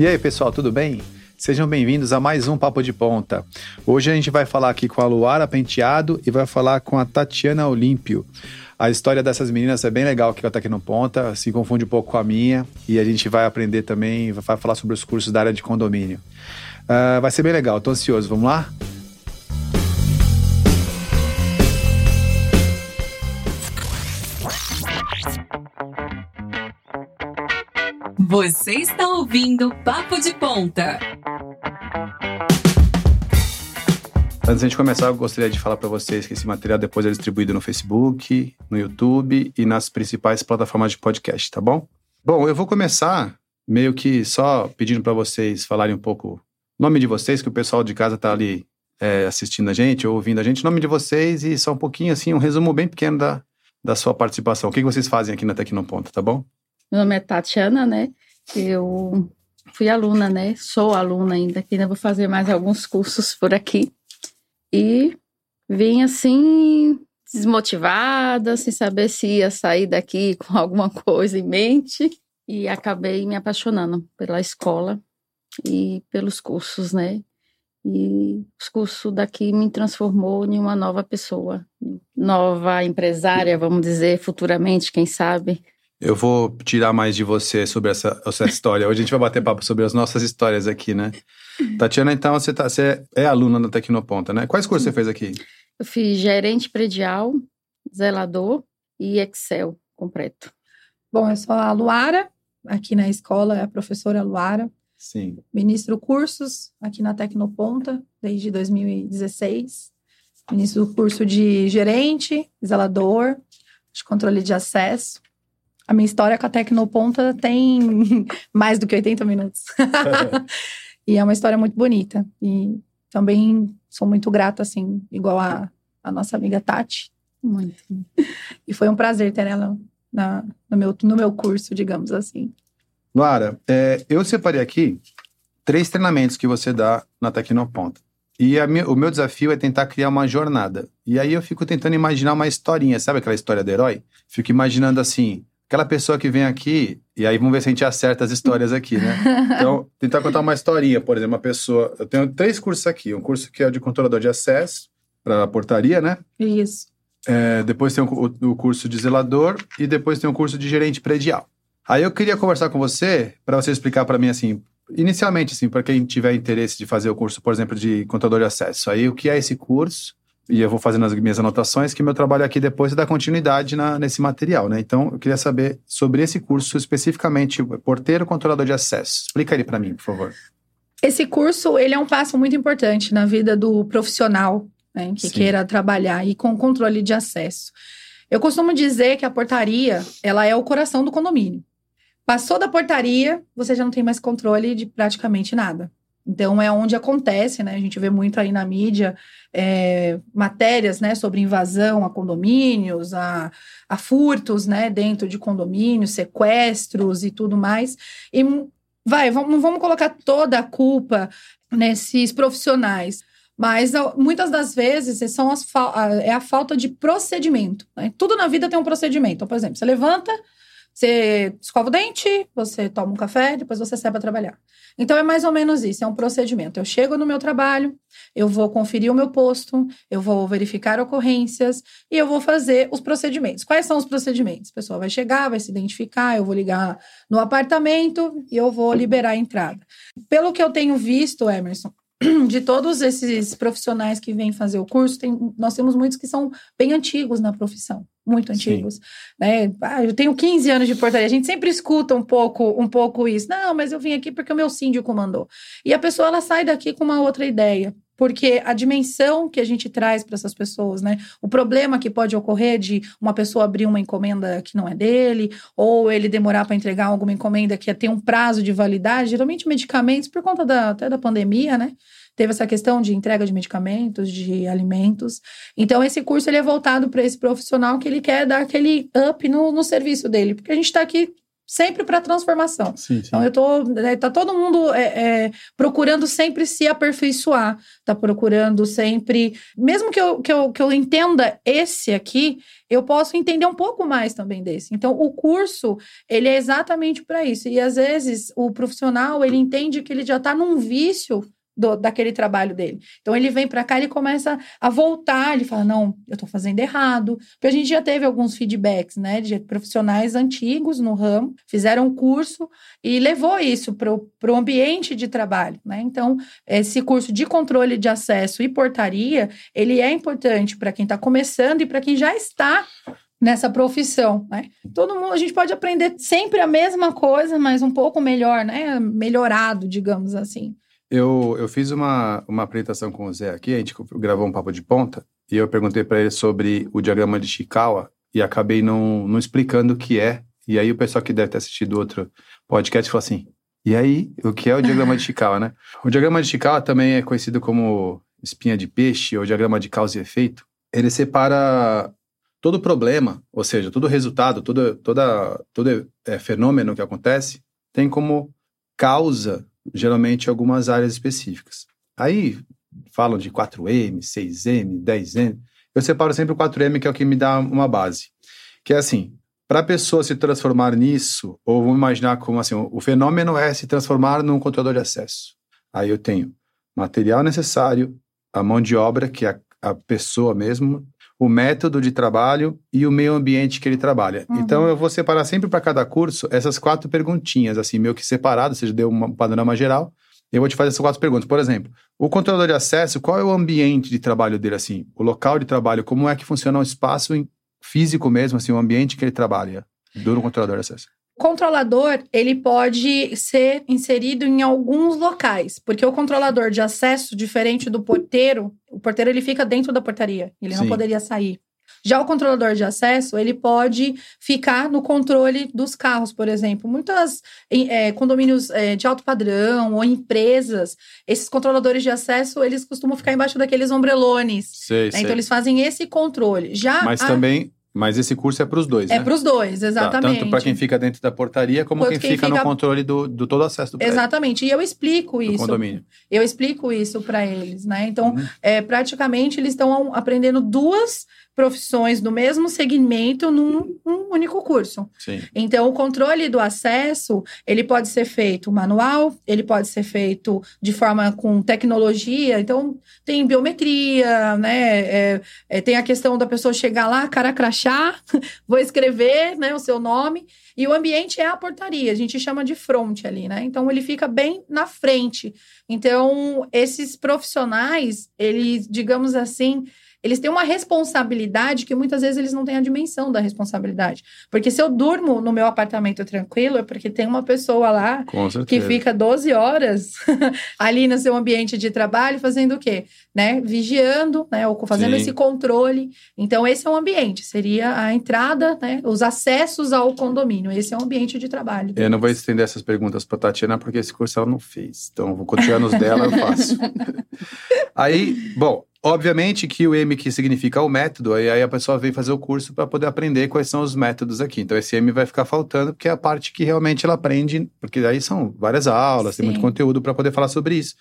E aí, pessoal, tudo bem? Sejam bem-vindos a mais um Papo de Ponta. Hoje a gente vai falar aqui com a Luara Penteado e vai falar com a Tatiana Olímpio. A história dessas meninas é bem legal que ela está aqui no Ponta, se confunde um pouco com a minha e a gente vai aprender também, vai falar sobre os cursos da área de condomínio. Uh, vai ser bem legal, estou ansioso. Vamos lá? Você está ouvindo Papo de Ponta. Antes de a gente começar, eu gostaria de falar para vocês que esse material depois é distribuído no Facebook, no YouTube e nas principais plataformas de podcast, tá bom? Bom, eu vou começar meio que só pedindo para vocês falarem um pouco o nome de vocês, que o pessoal de casa tá ali é, assistindo a gente ou ouvindo a gente, nome de vocês e só um pouquinho assim, um resumo bem pequeno da, da sua participação. O que vocês fazem aqui na Tecnoponta, tá bom? Meu nome é Tatiana, né? Eu fui aluna, né? Sou aluna ainda, que ainda vou fazer mais alguns cursos por aqui. E vim assim, desmotivada, sem saber se ia sair daqui com alguma coisa em mente. E acabei me apaixonando pela escola e pelos cursos, né? E os cursos daqui me transformou em uma nova pessoa, nova empresária, vamos dizer, futuramente, quem sabe. Eu vou tirar mais de você sobre essa, essa história. Hoje a gente vai bater papo sobre as nossas histórias aqui, né? Tatiana, então você, tá, você é aluna da Tecnoponta, né? Quais cursos você fez aqui? Eu fiz gerente predial, zelador e Excel completo. Bom, eu sou a Luara, aqui na escola é a professora Luara. Sim. Ministro cursos aqui na Tecnoponta desde 2016. Ministro do curso de gerente, zelador, de controle de acesso a minha história com a Tecnoponta tem mais do que 80 minutos. e é uma história muito bonita. E também sou muito grata, assim, igual a, a nossa amiga Tati. Muito. E foi um prazer ter ela na, no, meu, no meu curso, digamos assim. Lara, é, eu separei aqui três treinamentos que você dá na Tecnoponta. E minha, o meu desafio é tentar criar uma jornada. E aí eu fico tentando imaginar uma historinha, sabe aquela história do herói? Fico imaginando assim, aquela pessoa que vem aqui, e aí vamos ver se a gente acerta as histórias aqui, né? Então, tentar contar uma historinha, por exemplo, uma pessoa. Eu tenho três cursos aqui: um curso que é de controlador de acesso para portaria, né? Isso. É, depois tem o, o, curso de zelador e depois tem o curso de gerente predial. Aí eu queria conversar com você para você explicar para mim assim, inicialmente assim, para quem tiver interesse de fazer o curso, por exemplo, de contador de acesso. Aí o que é esse curso? E eu vou fazendo as minhas anotações, que meu trabalho aqui depois é dar continuidade na, nesse material, né? Então, eu queria saber sobre esse curso especificamente, porteiro controlador de acesso. Explica ele para mim, por favor. Esse curso, ele é um passo muito importante na vida do profissional né, que Sim. queira trabalhar e com controle de acesso. Eu costumo dizer que a portaria, ela é o coração do condomínio. Passou da portaria, você já não tem mais controle de praticamente nada. Então é onde acontece, né? A gente vê muito aí na mídia é, matérias, né, sobre invasão a condomínios, a, a furtos, né, dentro de condomínios, sequestros e tudo mais. E vai, vamos, vamos colocar toda a culpa nesses profissionais. Mas muitas das vezes são as, é a falta de procedimento. Né? Tudo na vida tem um procedimento. Então, por exemplo, você levanta, você escova o dente, você toma um café, depois você sai para trabalhar. Então é mais ou menos isso, é um procedimento. Eu chego no meu trabalho, eu vou conferir o meu posto, eu vou verificar ocorrências e eu vou fazer os procedimentos. Quais são os procedimentos? A pessoa vai chegar, vai se identificar, eu vou ligar no apartamento e eu vou liberar a entrada. Pelo que eu tenho visto, Emerson, de todos esses profissionais que vêm fazer o curso, tem, nós temos muitos que são bem antigos na profissão, muito antigos. Né? Ah, eu tenho 15 anos de portaria, a gente sempre escuta um pouco, um pouco isso. Não, mas eu vim aqui porque o meu síndico mandou. E a pessoa ela sai daqui com uma outra ideia porque a dimensão que a gente traz para essas pessoas, né? O problema que pode ocorrer de uma pessoa abrir uma encomenda que não é dele, ou ele demorar para entregar alguma encomenda que tem um prazo de validade, geralmente medicamentos, por conta da, até da pandemia, né? Teve essa questão de entrega de medicamentos, de alimentos. Então, esse curso ele é voltado para esse profissional que ele quer dar aquele up no, no serviço dele, porque a gente está aqui sempre para transformação. Sim, sim. Então, eu tô. né, tá todo mundo é, é, procurando sempre se aperfeiçoar, tá procurando sempre. Mesmo que eu, que, eu, que eu entenda esse aqui, eu posso entender um pouco mais também desse. Então, o curso, ele é exatamente para isso. E às vezes o profissional, ele entende que ele já está num vício do, daquele trabalho dele. Então ele vem para cá, ele começa a voltar, ele fala: "Não, eu estou fazendo errado". Porque a gente já teve alguns feedbacks, né, de profissionais antigos no ramo, fizeram um curso e levou isso para o ambiente de trabalho, né? Então, esse curso de controle de acesso e portaria, ele é importante para quem está começando e para quem já está nessa profissão, né? Todo mundo, a gente pode aprender sempre a mesma coisa, mas um pouco melhor, né? Melhorado, digamos assim. Eu, eu fiz uma, uma apresentação com o Zé aqui, a gente gravou um papo de ponta, e eu perguntei para ele sobre o diagrama de Chikawa, e acabei não, não explicando o que é. E aí o pessoal que deve ter assistido outro podcast falou assim, e aí, o que é o diagrama de Chikawa, né? O diagrama de Chikawa também é conhecido como espinha de peixe, ou diagrama de causa e efeito. Ele separa todo problema, ou seja, todo resultado, todo, toda, todo é, fenômeno que acontece, tem como causa geralmente algumas áreas específicas. Aí falam de 4M, 6M, 10M. Eu separo sempre o 4M, que é o que me dá uma base. Que é assim, para a pessoa se transformar nisso, ou vamos imaginar como assim, o fenômeno é se transformar num controlador de acesso. Aí eu tenho material necessário, a mão de obra, que é a, a pessoa mesmo, o método de trabalho e o meio ambiente que ele trabalha. Uhum. Então eu vou separar sempre para cada curso essas quatro perguntinhas, assim, meio que separado, ou seja, deu um panorama geral. Eu vou te fazer essas quatro perguntas. Por exemplo, o controlador de acesso, qual é o ambiente de trabalho dele, assim? O local de trabalho, como é que funciona o espaço físico mesmo, assim, o ambiente que ele trabalha do controlador de acesso? Controlador, ele pode ser inserido em alguns locais, porque o controlador de acesso, diferente do porteiro, o porteiro ele fica dentro da portaria, ele não Sim. poderia sair. Já o controlador de acesso, ele pode ficar no controle dos carros, por exemplo. Muitas eh, condomínios eh, de alto padrão ou empresas, esses controladores de acesso, eles costumam ficar embaixo daqueles ombrelones. Sei, né? Então, eles fazem esse controle. Já Mas a- também, mas esse curso é para os dois, é né? para os dois, Tá, exatamente. tanto para quem fica dentro da portaria, como quem, quem fica, no controle do, do todo acesso do prédio, Exatamente. E eu explico isso. condomínio. Eu explico isso para eles, né? Então, Uhum. é, praticamente eles estão aprendendo duas profissões do mesmo segmento num, num único curso. Sim. Então, o controle do acesso, ele pode ser feito manual, ele pode ser feito de forma com tecnologia. Então, tem biometria, né? É, é, tem a questão da pessoa chegar lá, cara crachá, vou escrever né, o seu nome. E o ambiente é a portaria, a gente chama de front ali, né? Então, ele fica bem na frente. Então, esses profissionais, eles, digamos assim, eles têm uma responsabilidade que muitas vezes eles não têm a dimensão da responsabilidade. Porque se eu durmo no meu apartamento tranquilo, é porque tem uma pessoa lá que fica 12 horas ali no seu ambiente de trabalho fazendo o quê? Né? Vigiando, né? Ou fazendo Sim. esse controle. Então, esse é o ambiente, seria a entrada, né? Os acessos ao condomínio. Esse é o ambiente de trabalho. Eu não vou estender essas perguntas para Tatiana, porque esse curso ela não fez. Então, vou continuar nos dela, eu faço. aí, bom, obviamente que o M que significa o método, aí, aí a pessoa vem fazer o curso para poder aprender quais são os métodos aqui. Então, esse M vai ficar faltando, porque é a parte que realmente ela aprende, porque aí são várias aulas, tem Sim. muito conteúdo para poder falar sobre isso.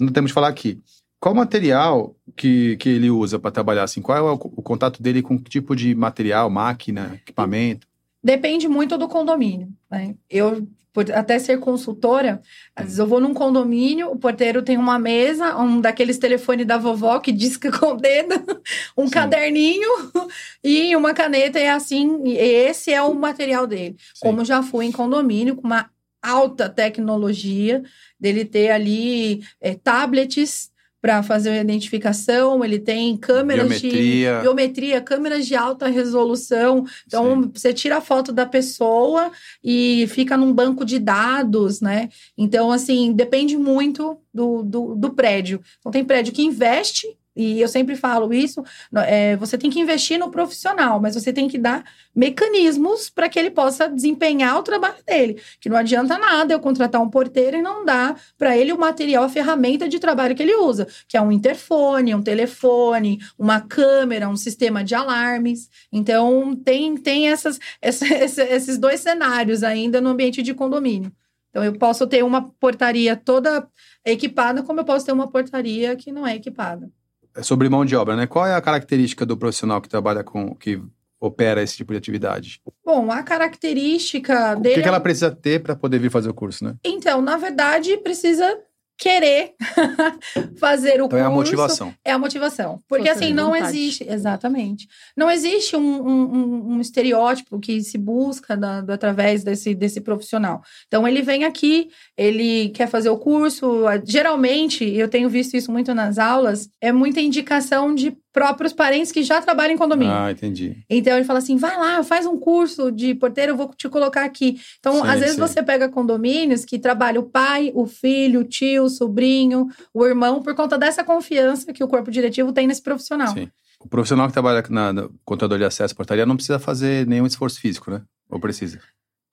Não temos de falar aqui. Qual material que, que ele usa para trabalhar assim? Qual é o, o contato dele com que tipo de material, máquina, equipamento? Depende muito do condomínio. Né? Eu, por até ser consultora, às vezes eu vou num condomínio, o porteiro tem uma mesa, um daqueles telefones da vovó que disca com o dedo, um Sim. caderninho e uma caneta, e assim, e esse é o material dele. Sim. Como já fui em condomínio com uma alta tecnologia, dele ter ali é, tablets para fazer a identificação, ele tem câmeras Biometria. de biometria, câmeras de alta resolução. Então, Sim. você tira a foto da pessoa e fica num banco de dados, né? Então, assim, depende muito do, do, do prédio. Então, tem prédio que investe E eu sempre falo isso: é, você tem que investir no profissional, mas você tem que dar mecanismos para que ele possa desempenhar o trabalho dele. Que não adianta nada eu contratar um porteiro e não dar para ele o material, a ferramenta de trabalho que ele usa, que é um interfone, um telefone, uma câmera, um sistema de alarmes. Então, tem, tem essas, essa, esses dois cenários ainda no ambiente de condomínio. Então, eu posso ter uma portaria toda equipada, como eu posso ter uma portaria que não é equipada. É sobre mão de obra, né? Qual é a característica do profissional que trabalha com, que opera esse tipo de atividade? Bom, a característica dele. O que, que ela precisa ter para poder vir fazer o curso, né? Então, na verdade, precisa querer fazer o então curso. é a motivação. É a motivação. Porque assim, não vontade. existe. Exatamente. Não existe um, um- um- um estereótipo que se busca da- do- através desse, desse profissional. Então, ele vem aqui, ele quer fazer o curso. Geralmente, eu tenho visto isso muito nas aulas, é muita indicação de próprios parentes que já trabalham em condomínio. Ah, entendi. Então ele fala assim: vai lá, faz um curso de porteiro, eu vou te colocar aqui. Então, Sim, às vezes sim. você pega condomínios que trabalha o pai, o filho, o tio, o sobrinho, o irmão, por conta dessa confiança que o corpo diretivo tem nesse profissional. Sim. O profissional que trabalha na, na contador de acesso à portaria não precisa fazer nenhum esforço físico, né? Ou precisa?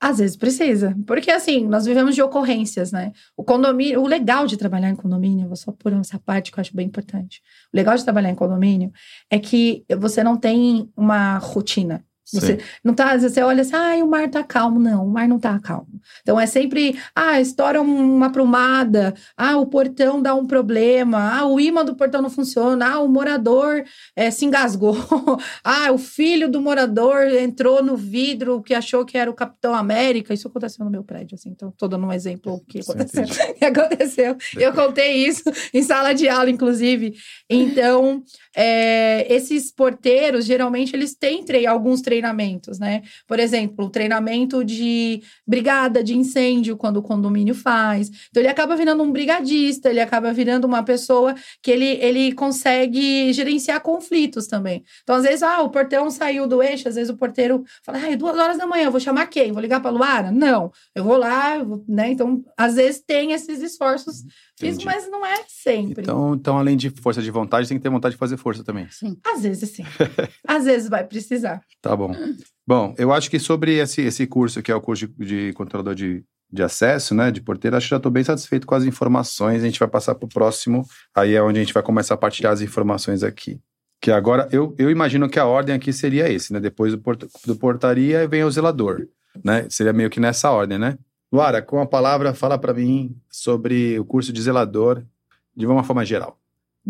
Às vezes precisa. Porque assim, nós vivemos de ocorrências, né? O condomínio, o legal de trabalhar em condomínio, vou só por essa parte que eu acho bem importante. O legal de trabalhar em condomínio é que você não tem uma rotina. Você Sim. não tá, você olha assim, ah, o mar tá calmo. Não, o mar não tá calmo. Então é sempre, ah, estoura uma prumada, ah, o portão dá um problema, ah, o imã do portão não funciona, ah, o morador eh, se engasgou, ah, o filho do morador entrou no vidro que achou que era o Capitão América. Isso aconteceu no meu prédio, assim, então tô dando um exemplo que aconteceu. que aconteceu. Eu contei isso em sala de aula, inclusive. Então, é, esses porteiros, geralmente, eles têm trei- alguns treinamentos, né? Por exemplo, o treinamento de brigada de incêndio, quando o condomínio faz. Então, ele acaba virando um brigadista, ele acaba virando uma pessoa que ele, ele consegue gerenciar conflitos também. Então, às vezes, ah, o portão saiu do eixo, às vezes o porteiro fala, ah, é duas horas da manhã, eu vou chamar quem? Vou ligar para Luara? Não, eu vou lá, eu vou- né? Então, às vezes tem esses esforços Entendi. mas não é sempre. Então, então, além de força de vontade, tem que ter vontade de fazer força também. Sim. Às vezes sim. Às vezes vai precisar. Tá bom. Bom, eu acho que sobre esse, esse curso, que é o curso de, de controlador de, de acesso, né, de porteiro, acho que já estou bem satisfeito com as informações. A gente vai passar para o próximo, aí é onde a gente vai começar a partilhar as informações aqui. Que agora, eu, eu imagino que a ordem aqui seria esse, né? Depois do, port, do portaria vem o zelador, né? Seria meio que nessa ordem, né? Luara, com a palavra, fala para mim sobre o curso de zelador de uma forma geral.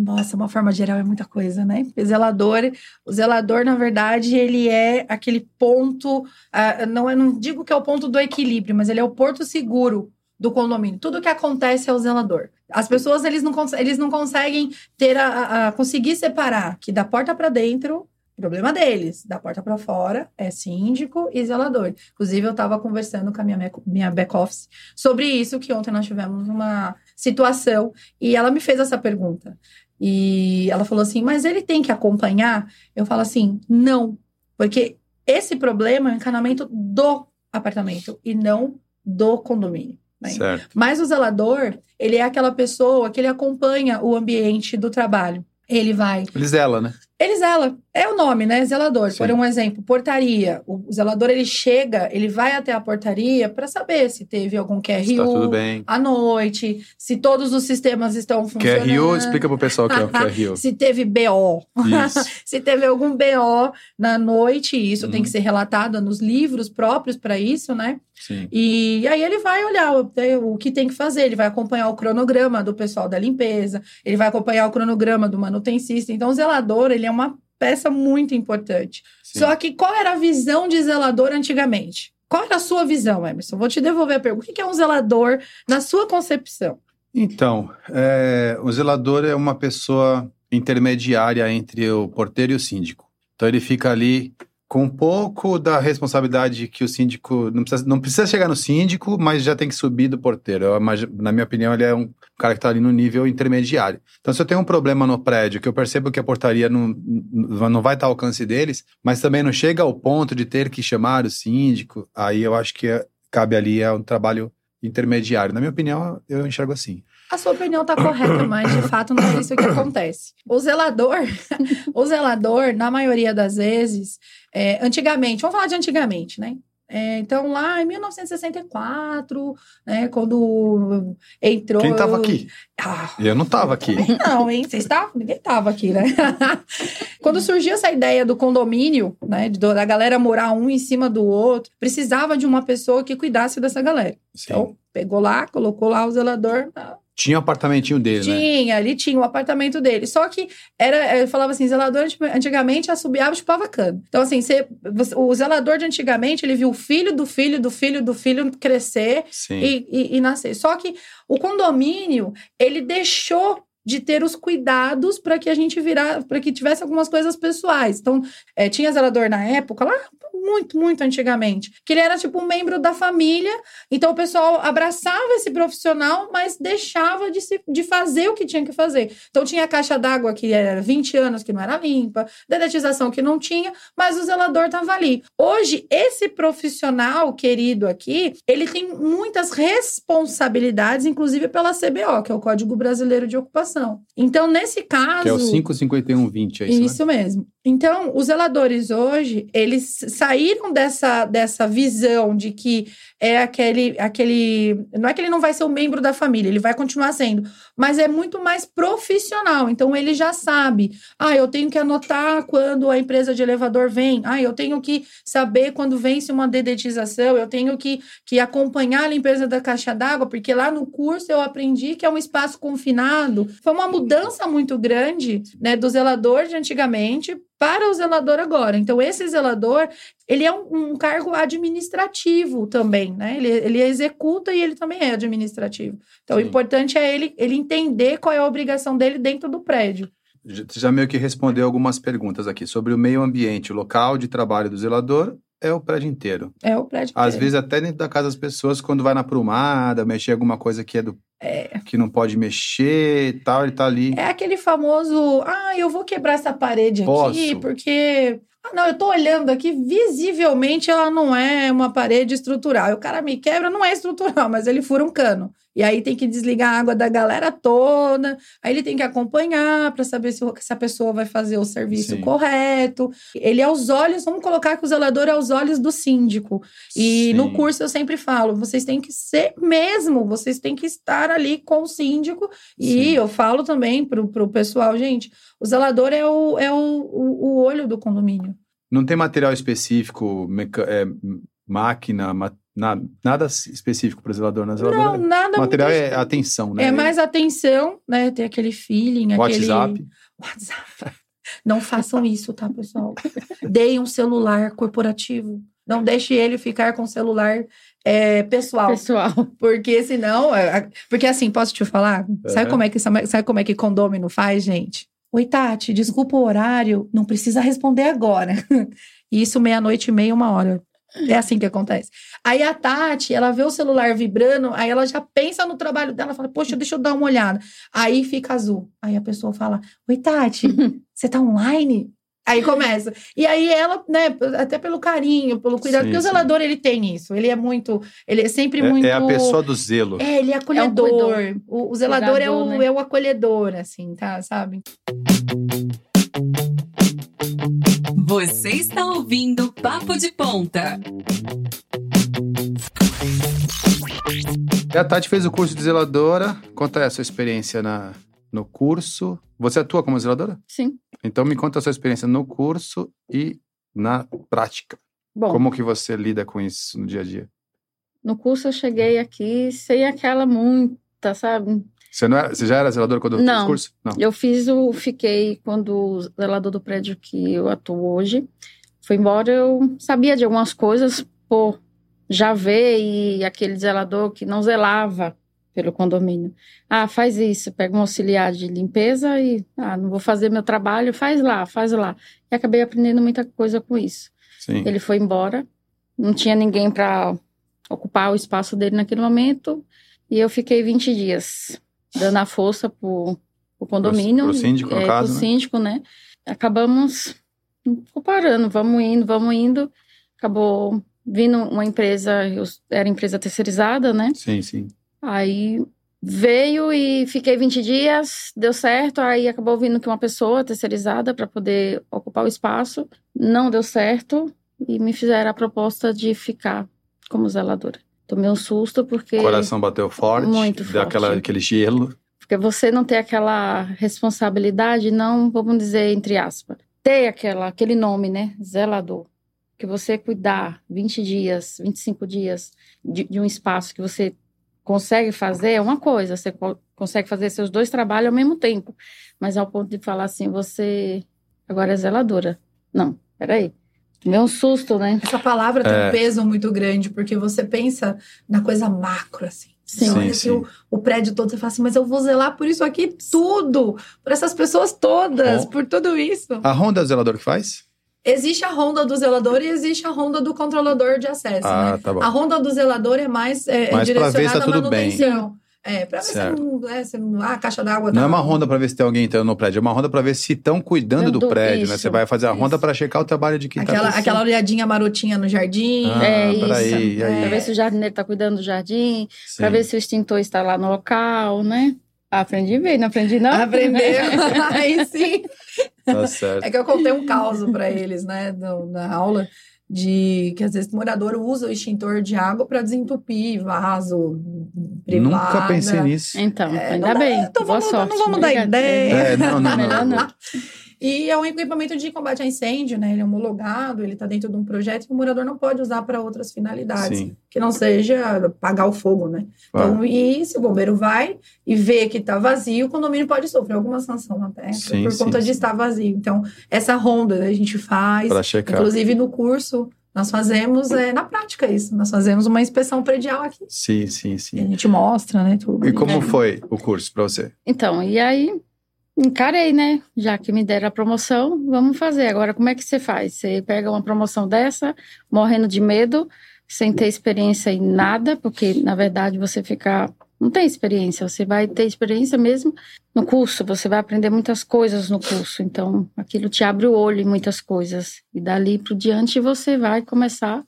Nossa, uma forma geral é muita coisa, né? Porque zelador, o zelador, na verdade, ele é aquele ponto, ah, não, é, não digo que é o ponto do equilíbrio, mas ele é o porto seguro do condomínio. Tudo que acontece é o zelador. As pessoas, eles não, eles não conseguem ter a, a- a- conseguir separar que da porta para dentro, problema deles, da porta para fora é síndico e zelador. Inclusive, eu estava conversando com a minha, minha back office sobre isso, que ontem nós tivemos uma situação e ela me fez essa pergunta. E ela falou assim: Mas ele tem que acompanhar? Eu falo assim: Não, porque esse problema é o encanamento do apartamento e não do condomínio. né? Certo. Mas o zelador, ele é aquela pessoa que ele acompanha o ambiente do trabalho. Ele vai Ele zela, né? ele zela. É o nome, né? Zelador. Sim. Por um exemplo, portaria. O zelador, ele chega, ele vai até a portaria para saber se teve algum QRU tá à noite, se todos os sistemas estão funcionando. QRU, explica pro pessoal o que é o QRU. Se teve BO. Se teve algum BO na noite, isso tem Uhum. que ser relatado nos livros próprios para isso, né? Sim. E aí ele vai olhar o, o que tem que fazer, ele vai acompanhar o cronograma do pessoal da limpeza, ele vai acompanhar o cronograma do manutencista. Então, o zelador, ele é uma peça muito importante. sim. Só que qual era a visão de zelador antigamente? Qual era a sua visão, Emerson? Vou te devolver a pergunta. O que é um zelador na sua concepção? Então, é, o zelador é uma pessoa intermediária entre o porteiro e o síndico. Então ele fica ali com um pouco da responsabilidade que o síndico não precisa, não precisa chegar no síndico, mas já tem que subir do porteiro. Eu imagi- na minha opinião, ele é um cara que está ali no nível intermediário. Então, se eu tenho um problema no prédio, que eu percebo que a portaria não, não vai estar ao alcance deles, mas também não chega ao ponto de ter que chamar o síndico, aí eu acho que é- cabe ali é um trabalho intermediário. Na minha opinião, eu enxergo assim. A sua opinião está correta, mas de fato não é isso que acontece. O zelador, o zelador, na maioria das vezes, é, antigamente, vamos falar de antigamente, né? É, então, lá em 1964, né, quando entrou. Quem estava aqui? Ah, Eu não estava aqui. não, hein? Vocês estavam? Ninguém estava aqui, né? quando surgiu essa ideia do condomínio, né, da galera morar um em cima do outro, precisava de uma pessoa que cuidasse dessa galera. Sim. Então, pegou lá, colocou lá o zelador, Tinha o apartamentinho dele, né? tinha, ele tinha o apartamento dele. Só que era, eu falava assim, zelador tipo, antigamente assobiava e chupava cano. Então, assim, você, o zelador de antigamente, ele viu o filho do filho do filho do filho crescer e, e- e nascer. Só que o condomínio, ele deixou de ter os cuidados para que a gente virar, para que tivesse algumas coisas pessoais. Então, eh, tinha zelador na época, lá muito, muito antigamente, que ele era tipo um membro da família, então o pessoal abraçava esse profissional, mas deixava de, se, de fazer o que tinha que fazer. Então tinha a caixa d'água que era 20 anos que não era limpa, dedetização que não tinha, mas o zelador estava ali. Hoje, esse profissional querido aqui, ele tem muitas responsabilidades, inclusive pela CBO, que é o Código Brasileiro de Ocupação. Então, nesse caso. Que é o 55120, é isso, Isso mesmo. Então, os zeladores hoje, eles saíram dessa, dessa visão de que é aquele, aquele. Não é que ele não vai ser um membro da família, ele vai continuar sendo, mas é muito mais profissional. Então, ele já sabe. Ah, eu tenho que anotar quando a empresa de elevador vem. Ah, eu tenho que saber quando vence uma dedetização. Eu tenho que, que acompanhar a limpeza da caixa d'água, porque lá no curso eu aprendi que é um espaço confinado. Foi uma mudança muito grande né, do zelador de antigamente para o zelador agora. Então, esse zelador, ele é um, um cargo administrativo também, né? Ele, ele executa e ele também é administrativo. Então, Sim. o importante é ele, ele entender qual é a obrigação dele dentro do prédio. Já- Você já meio que respondeu algumas perguntas aqui sobre o meio ambiente. O local de trabalho do zelador é o prédio inteiro. É o prédio. Às inteiro. vezes até dentro da casa das pessoas, quando vai na prumada, mexer alguma coisa que é do que não pode mexer e tal, ele tá ali. É aquele famoso, ah, eu vou quebrar essa parede aqui Posso. porque. Ah, não, eu tô olhando aqui, visivelmente ela não é uma parede estrutural. E o cara me quebra, não é estrutural, mas ele fura um cano. E aí tem que desligar a água da galera toda. Aí ele tem que acompanhar para saber se, se a pessoa vai fazer o serviço Sim. correto. Ele é aos olhos, vamos colocar que o zelador é aos olhos do síndico. E no Sim. curso eu sempre falo, vocês têm que ser mesmo, vocês têm que estar ali com o síndico. E Sim. eu falo também pro, pro pessoal, gente, o zelador é o, é o, o, o olho do condomínio. Não tem material específico, meca- é, máquina, ma- na- nada específico para o zelador na Não, zeladora. nada o material muito- é atenção, né? É mais atenção, né? Ter aquele feeling, WhatsApp. aquele. WhatsApp. Não façam isso, tá, pessoal? Deem um celular corporativo. Não deixe ele ficar com celular é, pessoal. Pessoal. Porque senão. é, Porque assim, posso te falar? Sabe, como é que, sabe como é que condômino faz, gente? Oi, Tati, desculpa o horário, não precisa responder agora. Isso meia-noite e meia, uma hora. É assim que acontece. Aí a Tati, ela vê o celular vibrando, aí ela já pensa no trabalho dela, fala, poxa, deixa eu dar uma olhada. Aí fica azul. Aí a pessoa fala, oi, Tati, você tá online? Aí começa. E aí ela, né, até pelo carinho, pelo cuidado, Sim, porque o sim. zelador, ele tem isso. Ele é muito, ele é sempre É- muito... é a pessoa do zelo. É, ele é acolhedor. cuidador. o, o zelador é, o, né? é o acolhedor, assim, tá? Sabe? Você está ouvindo Papo de Ponta. E a Tati fez o curso de zeladora. Conta aí a sua experiência na, no curso. Você atua como zeladora? Sim. Então me conta a sua experiência no curso e na prática. Bom, Como que você lida com isso no dia a dia? no curso eu cheguei aqui sem aquela muita, sabe? Você, não era, você já era zeladora quando fez Não. o curso? Não. Eu fiz o. Fiquei quando o zelador do prédio que eu atuo hoje foi embora, eu sabia de algumas coisas por já ver e aquele zelador que não zelava pelo condomínio. Ah, faz isso, pega um auxiliar de limpeza e ah, não vou fazer meu trabalho, faz lá, faz lá. E acabei aprendendo muita coisa com isso. Sim. Ele foi embora, não tinha ninguém para ocupar o espaço dele naquele momento, e eu fiquei 20 dias dando a força pro, pro condomínio. pro síndico, no é, caso, pro né? síndico, né? Acabamos parando, vamos indo, vamos indo. Acabou vindo uma empresa, eu era empresa terceirizada, né? Sim, sim. Aí veio e fiquei 20 dias, deu certo. Aí acabou vindo que uma pessoa terceirizada para poder ocupar o espaço. Não deu certo e me fizeram a proposta de ficar como zeladora. Tomei um susto porque. O coração bateu forte, Muito deu forte. aquela, aquele gelo. Porque você não tem aquela responsabilidade, não, vamos dizer, entre aspas, ter aquela, aquele nome, né? Zelador. Que você cuidar 20 dias, 25 dias de, de um espaço que você consegue fazer é uma coisa, você co- consegue fazer seus dois trabalhos ao mesmo tempo. Mas ao ponto de falar assim, você agora é zeladora. Não, peraí. Um susto, né? Essa palavra tem É. um peso muito grande, porque você pensa na coisa macro, assim. Sim. Olha Sim, sim. O, o prédio todo, você fala assim, mas eu vou zelar por isso aqui tudo, por essas pessoas todas, Bom. por tudo isso. A Honda é o zelador que faz? Existe a ronda do zelador e existe a ronda do controlador de acesso, Ah, né? tá bom. A ronda do zelador é mais é, Mais se direcionada à tudo bem. É, pra ver se Certo. não, é, se não. Ah, a caixa d'água Não tá. é uma ronda para ver se tem alguém entrando no prédio, é uma ronda para ver se estão cuidando do Do- prédio, né? isso, Você vai fazer a ronda isso. para checar o trabalho de quem Aquela, tá aquela olhadinha marotinha no jardim. Ah, é isso. e aí? Pra ver se o jardineiro está cuidando do jardim, Sim. para ver se o extintor está lá no local, né? Aprendi bem, não aprendi não? Aprendeu. Aí sim. Tá certo. É que eu contei um caos pra eles, né, na aula, de que às vezes o morador usa o extintor de água para desentupir vaso, privada. Nunca pensei nisso. Então, É, ainda não dá- bem. então Boa vamos- sorte. não vamos dar ideia. É, não, não, Melhor não. E é um equipamento de combate a incêndio, né? Ele é homologado, ele está dentro de um projeto que o morador não pode usar para outras finalidades, Sim. que não seja apagar o fogo, né? Claro. Então, e se o bombeiro vai e vê que está vazio, o condomínio pode sofrer alguma sanção até Sim, por sim, conta de sim. estar vazio. Então, essa ronda né, a gente faz, Para checar. inclusive no curso, nós fazemos é, na prática isso. Nós fazemos uma inspeção predial aqui. Sim, sim, E a sim. gente mostra, né? Tudo. E como É. foi o curso para você? Então, e aí encarei, né? Já que me deram a promoção, vamos fazer. Agora, como é que você faz? Você pega uma promoção dessa, morrendo de medo, sem ter experiência em nada, porque na verdade você fica. Não tem experiência, você vai ter experiência mesmo no curso, você vai aprender muitas coisas no curso, então aquilo te abre o olho em muitas coisas. E dali por diante você vai começar.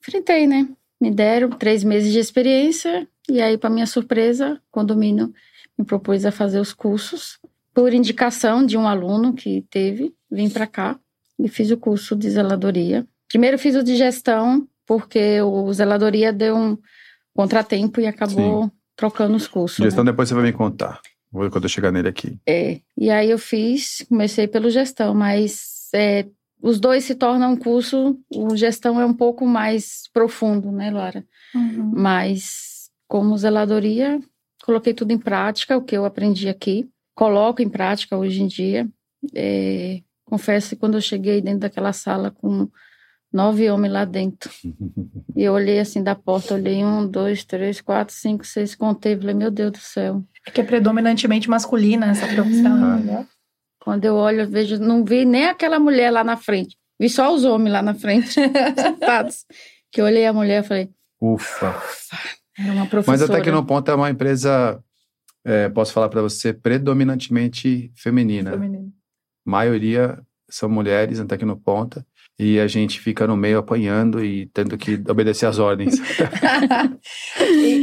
Enfrentei, né? Me deram três meses de experiência, e aí, para minha surpresa, o condomínio me propôs a fazer os cursos por indicação de um aluno que teve, vim para cá e fiz o curso de zeladoria. Primeiro fiz o de gestão, porque o zeladoria deu um contratempo e acabou trocando os cursos. Gestão né? depois você vai me contar. Vou quando eu chegar nele aqui. É, e aí eu fiz, comecei pelo gestão, mas é, os dois se tornam um curso, o gestão é um pouco mais profundo, né, Laura? Uhum. Mas como zeladoria, coloquei tudo em prática, o que eu aprendi aqui, coloco em prática hoje em dia. É, confesso que quando eu cheguei dentro daquela sala com nove homens lá dentro, e eu olhei assim da porta, olhei um, dois, três, quatro, cinco, seis, contei, falei, meu Deus do céu. É que é predominantemente masculina essa profissão, Ah. entendeu? Quando eu olho, eu vejo, não vi nem aquela mulher lá na frente, vi só os homens lá na frente, sentados. Que eu olhei a mulher e falei, Ufa. era uma Mas professora. a Tecnoponto é uma empresa, é, posso falar para você, predominantemente feminina. Feminino. maioria são mulheres na Tecnoponta e a gente fica no meio apanhando e tendo que obedecer às ordens.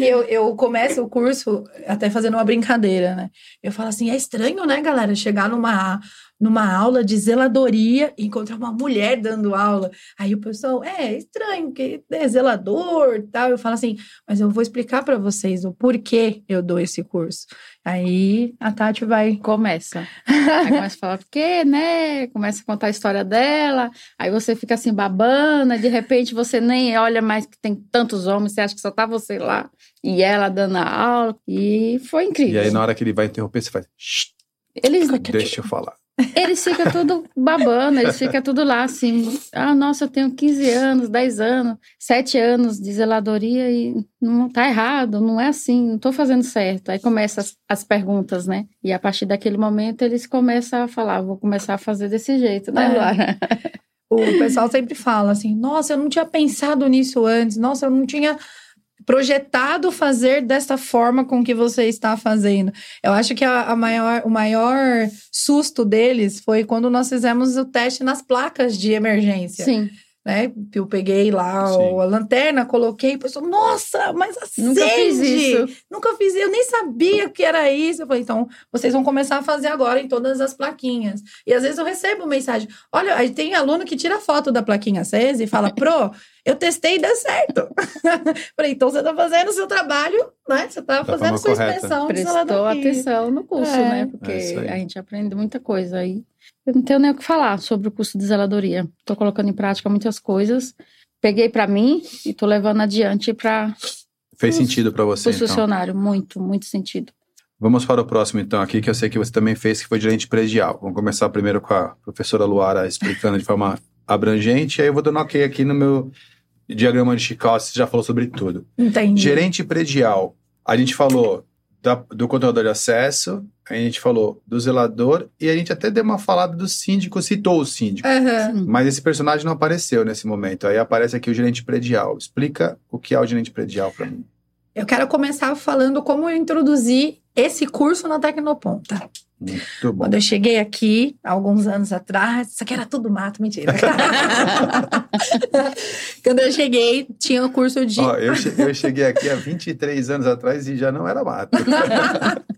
Eu, eu começo o curso até fazendo uma brincadeira, né? Eu falo assim, é estranho, né, galera, chegar numa, numa aula de zeladoria e encontrar uma mulher dando aula. Aí o pessoal, é, é estranho, que é zelador e tal. Eu falo assim, mas eu vou explicar para vocês o porquê eu dou esse curso. Aí a Tati vai... Começa. Aí começa a falar, porque, né? Começa a contar a história dela. Aí você fica assim, babana. De repente você nem olha mais que tem tantos homens. Você acha que só tá você lá. E ela dando a aula. E foi e incrível. aí, na hora que ele vai interromper, você faz, "Shh, Eles, deixa eu falar. Eles ficam tudo babando. Eles ficam tudo lá assim. Ah, nossa, eu tenho 15 anos, 10 anos, 7 anos de zeladoria e não tá errado. Não é assim. Não tô fazendo certo. Aí começam as, as perguntas, né? E a partir daquele momento eles começam a falar, vou começar a fazer desse jeito, né, É. Lara? O pessoal sempre fala assim: nossa, eu não tinha pensado nisso antes, nossa, eu não tinha projetado fazer desta forma com que você está fazendo. Eu acho que a, a maior, o maior susto deles foi quando nós fizemos o teste nas placas de emergência. Sim. Né? Eu peguei lá Sim. a lanterna, coloquei, pessoal, nossa, mas acende! Nunca fiz isso. Nunca fiz, eu nem sabia que era isso. Eu falei, então, vocês vão começar a fazer agora em todas as plaquinhas. E às vezes eu recebo mensagem, olha, aí tem aluno que tira foto da plaquinha acesa e fala, pro, eu testei e deu certo. falei, então você tá fazendo o seu trabalho, né? Você tá fazendo forma a sua correta. inspeção de Prestou atenção no curso, É. né? Porque É isso aí. a gente aprende muita coisa aí. Eu não tenho nem o que falar sobre o curso de zeladoria. Estou colocando em prática muitas coisas. Peguei para mim e estou levando adiante para Fez Os- sentido para você, o então. funcionário. Muito, muito sentido. Vamos para o próximo, então, aqui, que eu sei que você também fez, que foi gerente predial. Vamos começar primeiro com a professora Luara explicando de forma abrangente, aí eu vou dando ok aqui no meu diagrama de Chicago, você já falou sobre tudo. Entendi. Gerente predial, a gente falou da- do controlador de acesso, a gente falou do zelador, e a gente até deu uma falada do síndico, citou o síndico. Sim. Mas esse personagem não apareceu nesse momento. Aí aparece aqui o gerente predial. Explica o que é o gerente predial para mim. Eu quero começar falando como eu introduzi esse curso na Tecnoponta. Muito bom. Quando eu cheguei aqui, alguns anos atrás, isso aqui era tudo mato, mentira. Quando eu cheguei, tinha o curso de. Ó, eu, che- eu cheguei aqui há 23 anos atrás e já não era mato.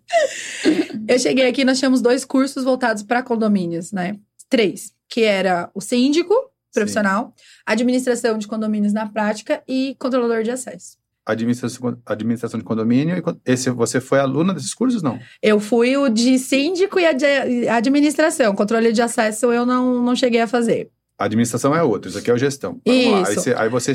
eu cheguei aqui, nós tínhamos dois cursos voltados para condomínios, né? Três, que era o síndico profissional, administração de condomínios na prática e controlador de acesso. Administração, administração de condomínio. e con- Esse, você foi aluna desses cursos, não? Eu fui o de síndico e a de administração. Controle de acesso eu não, não cheguei a fazer. A administração é outro, isso aqui é o gestão. Lá. Aí Isso. você, aí você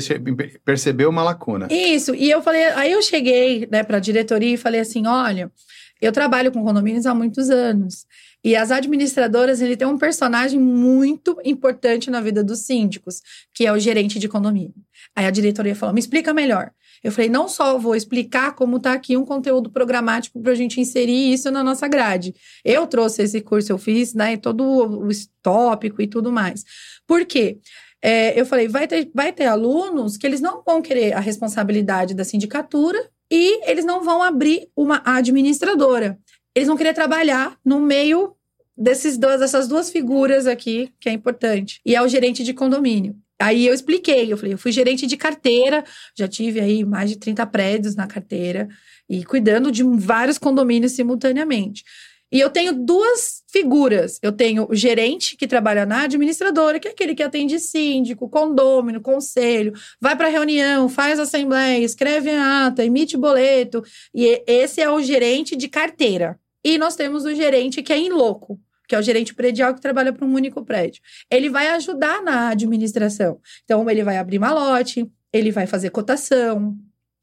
percebeu uma lacuna. Isso, e eu falei, aí eu cheguei, né, para a diretoria e falei assim, olha, eu trabalho com condomínios há muitos anos. E as administradoras, ele tem um personagem muito importante na vida dos síndicos, que é o gerente de condomínio. Aí a diretoria falou: "Me explica melhor". Eu falei: "Não só vou explicar como tá aqui um conteúdo programático para a gente inserir isso na nossa grade. Eu trouxe esse curso, eu fiz, né, todo o tópico e tudo mais. Por quê? É, eu falei, vai ter, vai ter alunos que eles não vão querer a responsabilidade da sindicatura e eles não vão abrir uma administradora. Eles vão querer trabalhar no meio desses dois, dessas duas figuras aqui, que é importante. E é o gerente de condomínio. Aí eu expliquei, eu falei, eu fui gerente de carteira, já tive aí mais de 30 prédios na carteira e cuidando de vários condomínios simultaneamente. E eu tenho duas figuras. Eu tenho o gerente, que trabalha na administradora, que é aquele que atende síndico, condômino, conselho, vai para reunião, faz assembleia, escreve a ata, emite boleto. E esse é o gerente de carteira. E nós temos o gerente que é em loco, que é o gerente predial que trabalha para um único prédio. Ele vai ajudar na administração. Então, ele vai abrir malote, ele vai fazer cotação,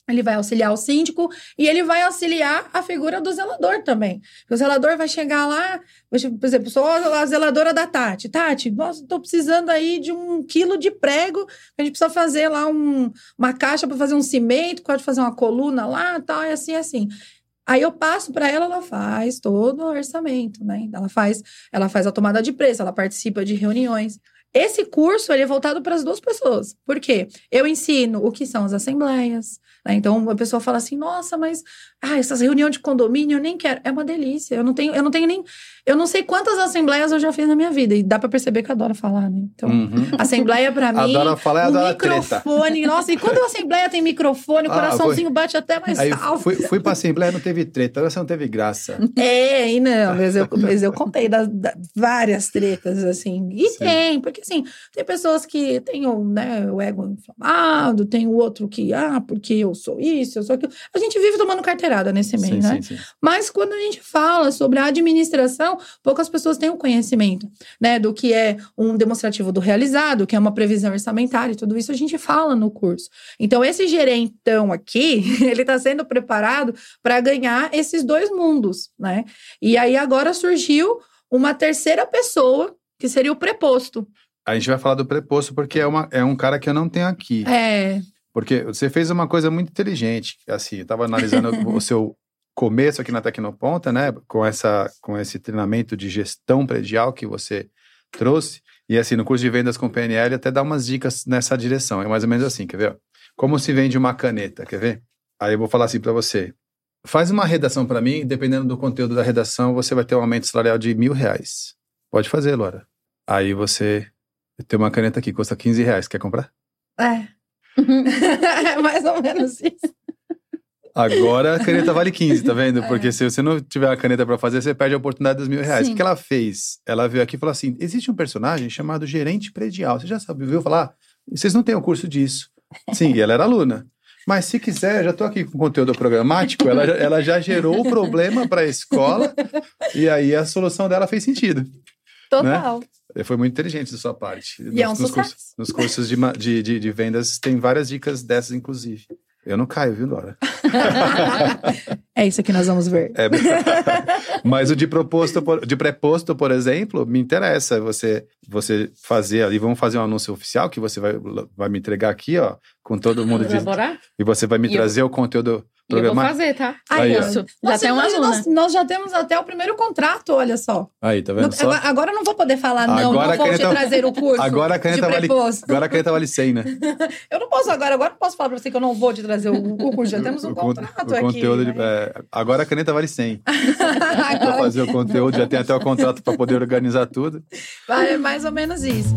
ele vai auxiliar o síndico e ele vai auxiliar a figura do zelador também. O zelador vai chegar lá, por exemplo, sou a zeladora da Tati. Tati, nossa, estou precisando aí de um quilo de prego, a gente precisa fazer lá um, uma caixa para fazer um cimento, pode fazer uma coluna lá, tal, e assim, assim. Aí eu passo para ela, ela faz todo o orçamento, né? Ela faz, ela faz a tomada de preço, ela participa de reuniões. Esse curso ele é voltado para as duas pessoas. Por quê? Eu ensino o que são as assembleias. Né? Então a pessoa fala assim: "Nossa, mas ah, essas reuniões de condomínio eu nem quero". É uma delícia. Eu não tenho, eu não tenho nem, eu não sei quantas assembleias eu já fiz na minha vida e dá para perceber que eu adoro falar, né? Então, Uhum. assembleia para mim, Adora falar um adora treta. microfone. Nossa, e quando a assembleia tem microfone, o Ah, coraçãozinho bate até mais Aí alto. fui, fui pra Assembleia, não teve treta, você não teve graça. É, e não, mas eu, mas eu contei das, várias tretas, assim. E Sim. tem, porque assim, tem pessoas que têm o, né, o ego inflamado, tem o outro que, ah, porque eu sou isso, eu sou aquilo. A gente vive tomando carteirada nesse meio, sim, né? sim, sim. Mas quando a gente fala sobre a administração, poucas pessoas têm o conhecimento, né, do que é um demonstrativo do realizado, que é uma previsão orçamentária, e tudo isso a gente fala no curso. Então, esse gerentão aqui, ele está sendo preparado para ganhar esses dois mundos, né? E aí agora surgiu uma terceira pessoa, que seria o preposto. A gente vai falar do preposto porque é, uma, é um cara que eu não tenho aqui. É, Porque você fez uma coisa muito inteligente. Assim, eu estava analisando o seu começo aqui na Tecnoponta, né? Com, essa, com esse treinamento de gestão predial que você trouxe. E assim, no curso de vendas com PNL, até dá umas dicas nessa direção. É mais ou menos assim, quer ver? Como se vende uma caneta, quer ver? Aí eu vou falar assim para você. Faz uma redação para mim, dependendo do conteúdo da redação, você vai ter um aumento salarial de mil reais. Pode fazer, Laura. Aí você tenho uma caneta aqui, custa 15 reais. Quer comprar? É. é mais ou menos isso. Agora a caneta vale 15, tá vendo? Porque se você não tiver a caneta pra fazer, você perde a oportunidade dos mil reais. Sim. O que ela fez? Ela veio aqui e falou assim: existe um personagem chamado gerente predial. Você já sabe, viu falar? Vocês não têm o curso disso. Sim, e ela era aluna. Mas se quiser, já tô aqui com conteúdo programático, ela, ela já gerou o problema para a escola e aí a solução dela fez sentido. Total. Foi muito inteligente da sua parte. E é um nos, cursos, nos cursos de, de, de, de vendas tem várias dicas dessas, inclusive. Eu não caio, viu, Dora? É isso que nós vamos ver. É, mas o de proposto, por- de preposto, por exemplo, me interessa você você fazer ali, vamos fazer um anúncio oficial que você vai, vai me entregar aqui, ó, com todo mundo de, Elaborar? e você vai me E eu- trazer o conteúdo E eu vou fazer, tá? Aí, ó. Isso. Já Nós, tem uma nós- aluna. nós- nós já temos até o primeiro contrato, olha só. Aí, tá vendo Não- só? agora, agora eu não vou poder falar, não, Agora não a vou te caneta- trazer o curso Agora a caneta de vale, preposto. agora a caneta vale 100, né? Eu não posso agora, agora eu posso falar pra você que eu não vou te trazer o, o curso, já temos um O con- contrato o aqui. conteúdo de- né? É, agora a caneta vale 100. Pra Agora fazer o conteúdo, já tem até o contrato para poder organizar tudo. vai, é mais ou menos isso.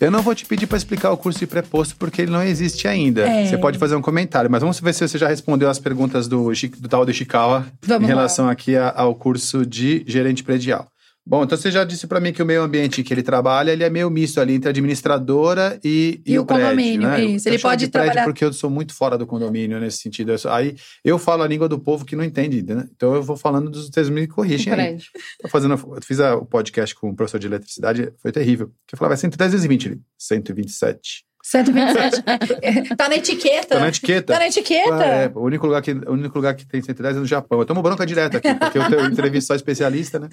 Eu não vou te pedir para explicar o curso de preposto porque ele não existe ainda. É. Você pode fazer um comentário, mas vamos ver se você já respondeu as perguntas do, do tal de Ishikawa Vamos em lá. relação aqui a- ao curso de gerente predial. Bom, então você já disse para mim que o meio ambiente que ele trabalha, ele é meio misto ali entre administradora e, E o prédio, condomínio, né? isso. Eu Ele pode de trabalhar- porque eu sou muito fora do condomínio nesse sentido. Eu sou- aí eu falo a língua do povo que não entende, né? Então eu vou falando dos vocês me corrigem aí. Tô fazendo, eu fiz a- o podcast com o professor de eletricidade, foi terrível. Que eu falava, é 110 vezes 20 ali. 127. 127. tá na etiqueta. Tá na etiqueta. Tá na etiqueta. Ah, é, o, único lugar que, o único lugar que tem 110 é no Japão. Eu tomo bronca direto aqui, porque eu, entrevisto só especialista, né?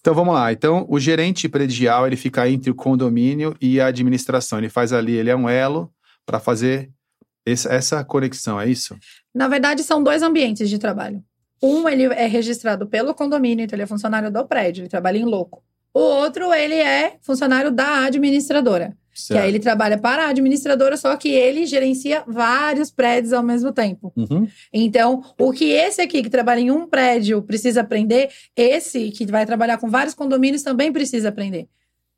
Então vamos lá. Então, o gerente predial, ele fica entre o condomínio e a administração. Ele faz ali, ele é um elo para fazer esse- essa conexão, é isso? Na verdade, são dois ambientes de trabalho. Um, ele é registrado pelo condomínio, então ele é funcionário do prédio, ele trabalha em louco. O outro, ele é funcionário da administradora. Que aí ele trabalha para a administradora, só que ele gerencia vários prédios ao mesmo tempo. Uhum. Então, o que esse aqui que trabalha em um prédio precisa aprender, esse que vai trabalhar com vários condomínios também precisa aprender.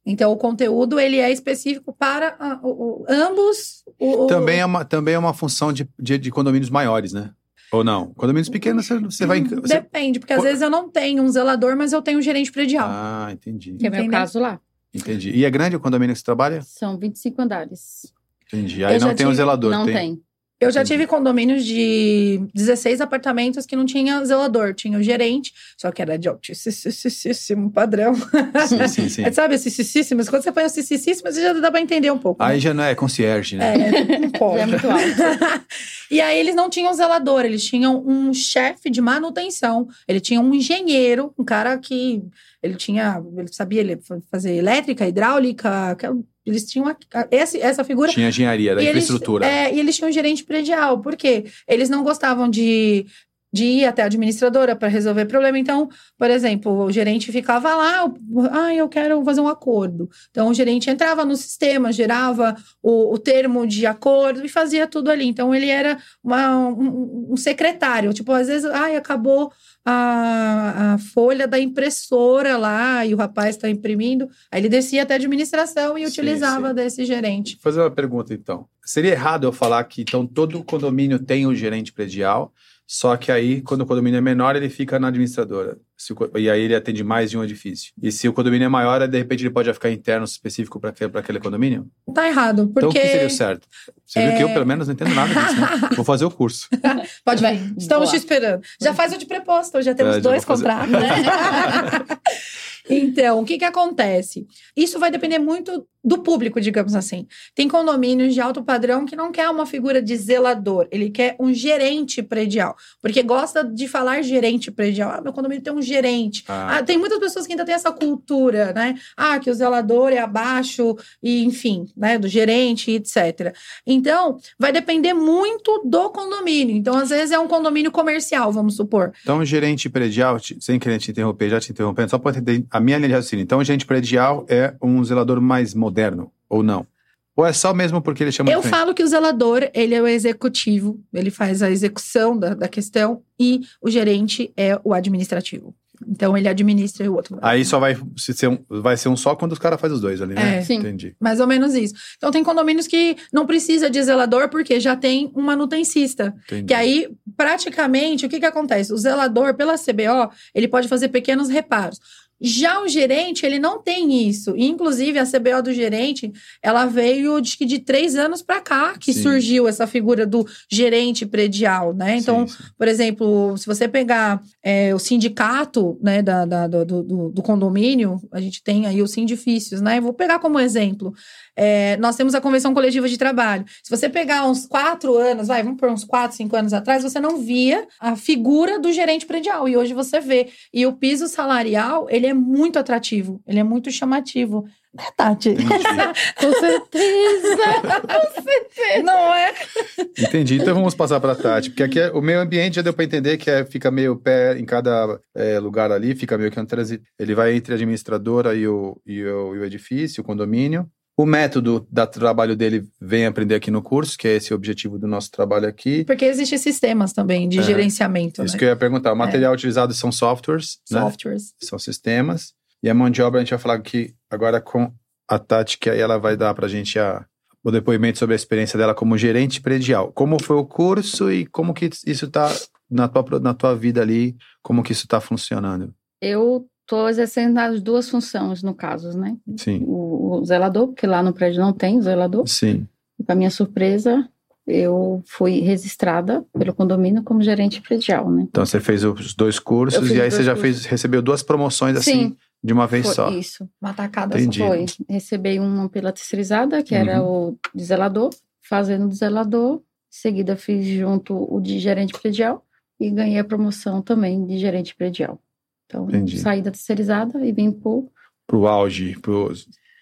Então, o conteúdo ele é específico para ah, o- o- ambos. o- Também, é uma, também é uma função de, de, de condomínios maiores, né? Ou não? Condomínios pequenos, você, você vai... Você... Depende, porque às vezes eu não tenho um zelador, mas eu tenho um gerente predial. Ah, entendi. Que é meu caso lá. Entendi. E é grande o condomínio que você trabalha? São 25 andares. Entendi. Aí Eu não tem um tive- zelador, não tem? tem. Eu já tive condomínios de 16 apartamentos que não tinha zelador, tinha o gerente, só que era de altíssimo padrão. Sim, sim, sim. Sabe, cicicíssimas? Quando você põe o cicicíssimas, já dá pra entender um pouco. Aí né? já não é concierge, né? É, não pode. É muito alto. e aí eles não tinham zelador, eles tinham um chefe de manutenção, ele tinha um engenheiro, um cara que ele tinha, ele sabia fazer elétrica, hidráulica, aquela- eles tinham a- a- esse, essa figura. Tinha engenharia da E eles- infraestrutura. é, e eles tinham um gerente predial, por quê? Eles não gostavam de, de ir até a administradora para resolver problema. Então, por exemplo, o gerente ficava lá, ah, eu quero fazer um acordo. Então, o gerente entrava no sistema, gerava o, o termo de acordo e fazia tudo ali. Então, ele era uma- um, um secretário. Tipo, às vezes, ai, acabou a, a folha da impressora lá e o rapaz está imprimindo. Aí ele descia até a administração e utilizava sim. desse gerente. Vou fazer uma pergunta, então. Seria errado eu falar que então todo condomínio tem um gerente predial, só que aí, quando o condomínio é menor, ele fica na administradora. Se o e aí ele atende mais de um edifício. E se o condomínio é maior, de repente ele pode já ficar interno específico para aquele, condomínio? Tá errado, Então o porque... que seria o certo? Você viu que eu, É. pelo menos, não entendo nada disso, né? Vou fazer o curso. Pode ver. Estamos Boa. te esperando. Já faz o de preposto, já temos É, já dois contratos, né? então, o que que acontece? Isso vai depender muito do público, digamos assim. Tem condomínios de alto padrão que não quer uma figura de zelador, ele quer um gerente predial, porque gosta de falar gerente predial. Ah, meu condomínio tem um gerente. Ah, Ah, tem muitas pessoas que ainda têm essa cultura, né? Ah, que o zelador é abaixo, e enfim, né? Do gerente, etc. Então, vai depender muito do condomínio. Então, às vezes, é um condomínio comercial, vamos supor. Então, o gerente predial, sem querer te interromper, já te interrompendo, só para entender a minha linha de raciocínio. Então, o gerente predial é um zelador mais moderno, ou não? Ou é só mesmo porque ele chama Eu falo que o zelador, ele é o executivo, ele faz a execução da, da questão, e o gerente é o administrativo. Então ele administra e o outro. Aí só vai ser um, vai ser um só quando os caras fazem os dois ali, né? É. Sim. Entendi. Mais ou menos isso. Então tem condomínios que não precisa de zelador porque já tem um manutencista. entendi. Que aí, praticamente, o que que acontece? O zelador, pela CBO, ele pode fazer pequenos reparos. Já o gerente, ele não tem isso. Inclusive, a CBO do gerente, ela veio de, de três anos para cá que Sim. surgiu essa figura do gerente predial, né? Então, Sim, sim. por exemplo, se você pegar é, o sindicato né, da, da- do, do- do condomínio, a gente tem aí os sindifícios, né? Vou pegar como exemplo. É, nós temos a convenção coletiva de trabalho. Se você pegar uns quatro anos, vai, vamos por uns quatro, cinco anos atrás, você não via a figura do gerente predial. E hoje você vê. E o piso salarial, ele é muito atrativo, ele é muito chamativo. Né, Tati? Entendi. Com certeza. Não é? Entendi. Então vamos passar para Tati, porque aqui é- o meio ambiente já deu para entender que é, fica meio pé em cada é, lugar ali, fica meio que um transi... Ele vai entre a administradora e o, e, o, e o edifício, o condomínio. O método da trabalho dele vem aprender aqui no curso, que é esse o objetivo do nosso trabalho aqui. Porque existem sistemas também de É, gerenciamento, Isso né? que eu ia perguntar. O material utilizado são softwares, né? Softwares. São sistemas. E a mão de obra a gente vai falar aqui agora com a Tati, que aí ela vai dar pra gente a, o depoimento sobre a experiência dela como gerente predial. Como foi o curso e como que isso tá na tua, na tua vida ali, como que isso tá funcionando. Eu estou exercendo as duas funções, no caso, né? Sim, O, o zelador, porque lá no prédio não tem zelador. sim. E, para minha surpresa, eu fui registrada pelo condomínio como gerente predial, né? Então você fez os dois cursos e aí você já cursos. fez, recebeu duas promoções assim, Sim, de uma vez foi só. isso. Uma tacada Entendi. Foi. Recebi uma pela terceirizada, que era o de zelador, fazendo de zelador. Em seguida, fiz junto o de gerente predial e ganhei a promoção também de gerente predial. Então, Entendi. saí da terceirizada e vim pro. Pro auge, pro...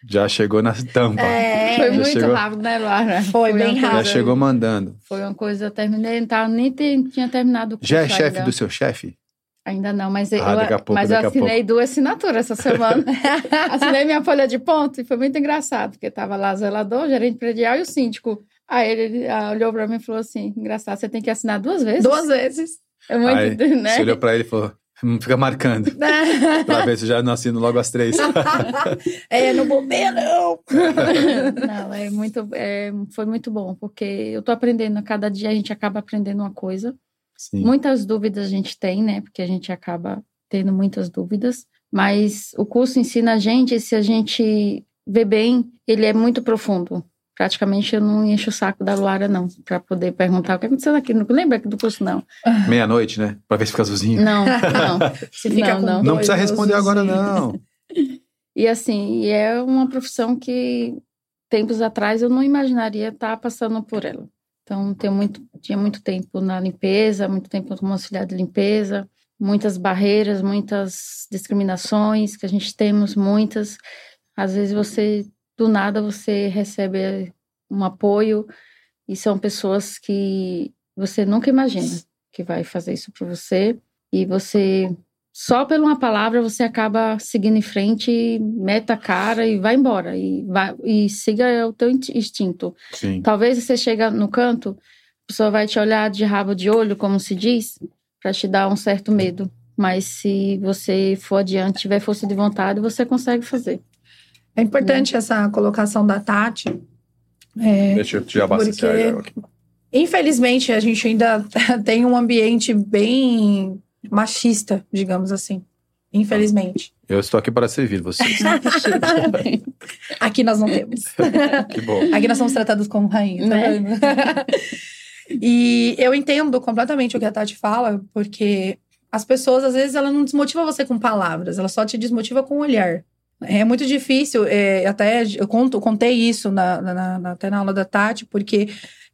já chegou na tampa. É, Foi já muito chegou- rápido, né, Lara? Foi bem uma Já rápido. coisa- chegou mandando. Foi uma coisa, eu terminei, não tava, nem te- tinha terminado o curso Já é chefe ainda. do seu chefe? Ainda não, mas, Ah, eu, pouco, mas eu assinei duas assinaturas essa semana. assinei minha folha de ponto e foi muito engraçado, porque tava lá zelador, gerente predial e o síndico. Aí ele, ele, ah, olhou pra mim e falou assim: engraçado, você tem que assinar duas vezes? Duas vezes. É muito, Aí, né? Você olhou pra ele e falou, "Hum, fica marcando. Pra ver se já não assino logo às três. é, não bobeia, não. Não, é muito, é, foi muito bom, porque eu tô aprendendo, a cada dia a gente acaba aprendendo uma coisa. Sim. Muitas dúvidas a gente tem, né? Porque a gente acaba tendo muitas dúvidas, mas o curso ensina a gente, se a gente vê bem, ele é muito profundo. Praticamente eu não encho o saco da Luara, não, para poder perguntar o que aconteceu aqui. Não lembra do curso, não. Meia-noite, né? Pra ver se fica azulzinho. Não, não. Se fica Não, com não. Não precisa responder agora, não. E assim, e é uma profissão que tempos atrás eu não imaginaria estar passando por ela. Então, tenho muito, tinha muito tempo na limpeza, muito tempo como auxiliar de limpeza, muitas barreiras, muitas discriminações que a gente temos, muitas. Às vezes você, do nada, você recebe um apoio e são pessoas que você nunca imagina que vai fazer isso por você e você só por uma palavra você acaba seguindo em frente, meta a cara e vai embora e vai e siga o teu in- instinto. Sim. Talvez você chega no canto, a pessoa vai te olhar de rabo de olho, como se diz, para te dar um certo medo. Mas se você for adiante, tiver força de vontade, você consegue fazer. É importante essa colocação da Tati. É, Deixa eu te abastecer Porque- aqui. infelizmente, a gente ainda tem um ambiente bem machista, digamos assim. Infelizmente. Eu estou aqui para servir vocês. Aqui nós não temos. que bom. Aqui nós somos tratados como rainhas, tá Né? e eu entendo completamente o que a Tati fala, porque as pessoas, às vezes, ela não desmotiva você com palavras, ela só te desmotiva com o olhar. É muito difícil, é, até eu conto, contei isso na, na- na- até na aula da Tati, porque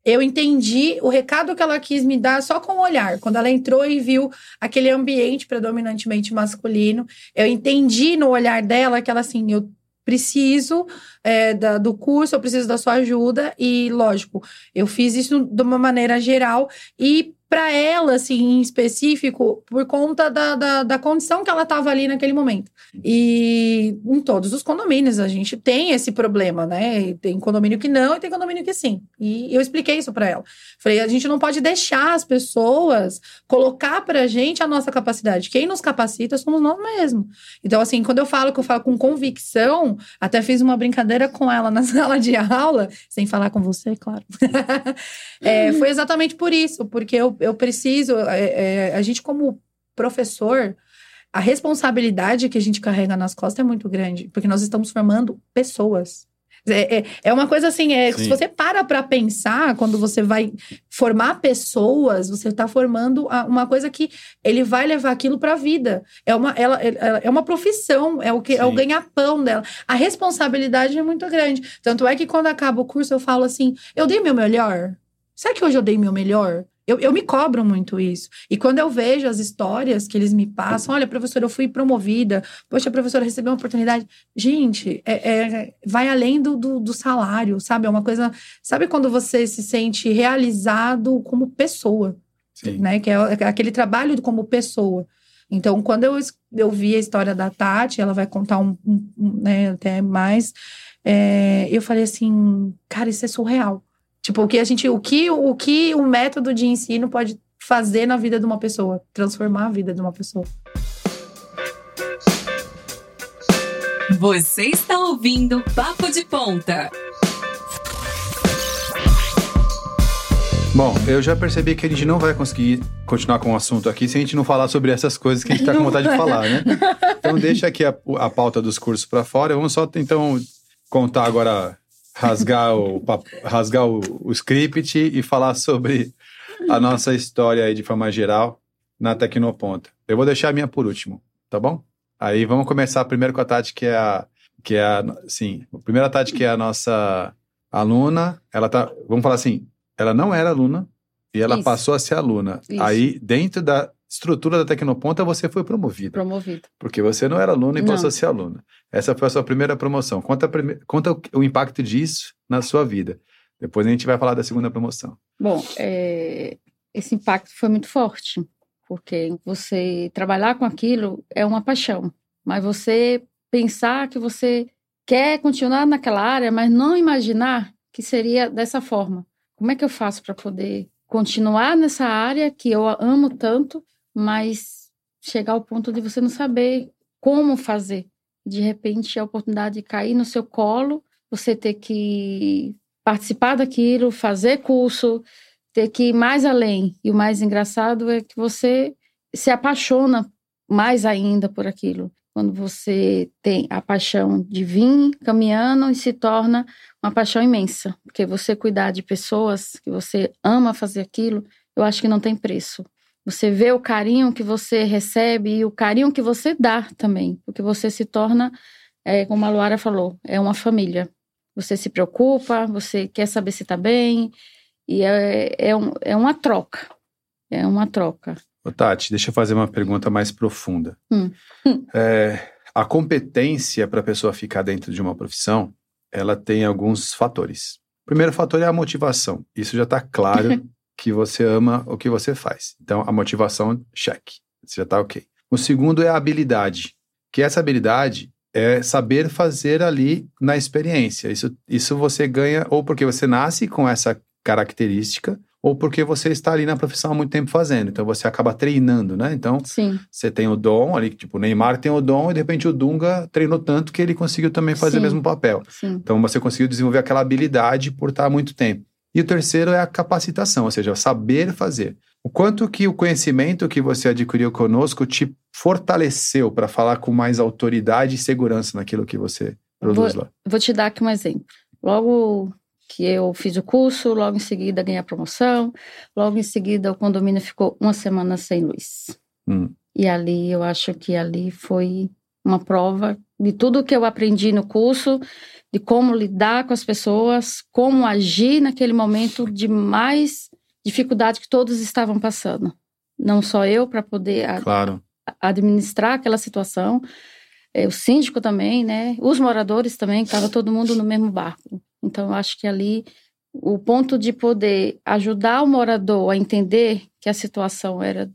eu entendi o recado que ela quis me dar só com o olhar. Quando ela entrou e viu aquele ambiente predominantemente masculino, eu entendi no olhar dela que ela assim, eu preciso é, da- do curso, eu preciso da sua ajuda. E, lógico, eu fiz isso de uma maneira geral e para ela, assim, em específico, por conta da, da, da condição que ela estava ali naquele momento. E em todos os condomínios a gente tem esse problema, né? Tem condomínio que não e tem condomínio que sim. E eu expliquei isso para ela. Falei, a gente não pode deixar as pessoas colocar pra gente a nossa capacidade. Quem nos capacita somos nós mesmos. Então, assim, quando eu falo que eu falo com convicção, até fiz uma brincadeira com ela na sala de aula, sem falar com você, claro. é, foi exatamente por isso, porque eu eu preciso. É, é, a gente, como professor, a responsabilidade que a gente carrega nas costas é muito grande, porque nós estamos formando pessoas. É, é, é uma coisa assim, é, se você para para pensar, quando você vai formar pessoas, você está formando uma coisa que ele vai levar aquilo para a vida. É uma, ela, ela, é uma profissão, é o que Sim. é o ganha-pão dela. A responsabilidade é muito grande. Tanto é que quando acaba o curso, eu falo assim: eu dei meu melhor. Será que hoje eu dei meu melhor? Eu, eu me cobro muito isso. E quando eu vejo as histórias que eles me passam, olha, professora, eu fui promovida, poxa, professora, recebeu uma oportunidade. Gente, é, é, vai além do, do, do, salário, sabe? É uma coisa. Sabe quando você se sente realizado como pessoa? Sim. Né? Que é, é aquele trabalho como pessoa. Então, quando eu, eu vi a história da Tati, ela vai contar um, um, um né, até mais. É, eu falei assim, cara, isso é surreal. Tipo, o que a gente, o que o que o método de ensino pode fazer na vida de uma pessoa, transformar a vida de uma pessoa. Você está ouvindo Papo de Ponta. Bom, eu já percebi que a gente não vai conseguir continuar com o assunto aqui se a gente não falar sobre essas coisas que a gente está com vontade de falar, né? Então deixa aqui a, a pauta dos cursos para fora. Vamos só então contar agora rasgar o, rasgar o, o script e falar sobre a nossa história aí de forma geral na Tecnoponta. Eu vou deixar a minha por último, tá bom? Aí vamos começar primeiro com a Tati, que é a. Que é a sim, a primeira Tati, que é a nossa aluna. Ela tá. Vamos falar assim, ela não era aluna e ela Isso. passou a ser aluna. Isso. Aí, dentro da estrutura da Tecnoponta, você foi promovida. Promovida. Porque você não era aluna e não. passou a ser aluna. Essa foi a sua primeira promoção. Conta, prime... Conta o impacto disso na sua vida. Depois a gente vai falar da segunda promoção. Bom, é... esse impacto foi muito forte, porque você trabalhar com aquilo é uma paixão, mas você pensar que você quer continuar naquela área, mas não imaginar que seria dessa forma. Como é que eu faço para poder continuar nessa área que eu amo tanto, mas chegar ao ponto de você não saber como fazer. De repente, a oportunidade de cair no seu colo, você ter que participar daquilo, fazer curso, ter que ir mais além. E o mais engraçado é que você se apaixona mais ainda por aquilo. Quando você tem a paixão de vir caminhando e se torna uma paixão imensa. Porque você cuidar de pessoas, que você ama fazer aquilo, eu acho que não tem preço. Você vê o carinho que você recebe e o carinho que você dá também, porque você se torna, é, como a Luara falou, é uma família. Você se preocupa, você quer saber se está bem, e é, é, um, é uma troca. É uma troca. Ô, Tati, deixa eu fazer uma pergunta mais profunda. Hum. É, a competência para a pessoa ficar dentro de uma profissão, ela tem alguns fatores. O primeiro fator é a motivação. Isso já está claro que você ama o que você faz. Então, a motivação, check. Isso já está ok. O segundo é a habilidade, que essa habilidade é saber fazer ali na experiência. Isso, isso você ganha ou porque você nasce com essa característica, ou porque você está ali na profissão há muito tempo fazendo. Então você acaba treinando, né? Então Sim. você tem o dom ali, tipo, o Neymar tem o dom e de repente o Dunga treinou tanto que ele conseguiu também fazer Sim. o mesmo papel. Sim. Então você conseguiu desenvolver aquela habilidade por estar há muito tempo. E o terceiro é a capacitação, ou seja, saber fazer. O quanto que o conhecimento que você adquiriu conosco te fortaleceu para falar com mais autoridade e segurança naquilo que você produz vou, lá? Vou te dar aqui um exemplo. Logo que eu fiz o curso, logo em seguida ganhei a promoção, logo em seguida o condomínio ficou uma semana sem luz. Hum. E ali eu acho que ali foi uma prova de tudo que eu aprendi no curso, de como lidar com as pessoas, como agir naquele momento de mais dificuldade que todos estavam passando. Não só eu para poder claro. administrar aquela situação, é, o síndico também, né? Os moradores também, estava todo mundo no mesmo barco. Então, eu acho que ali o ponto de poder ajudar o morador a entender que a situação era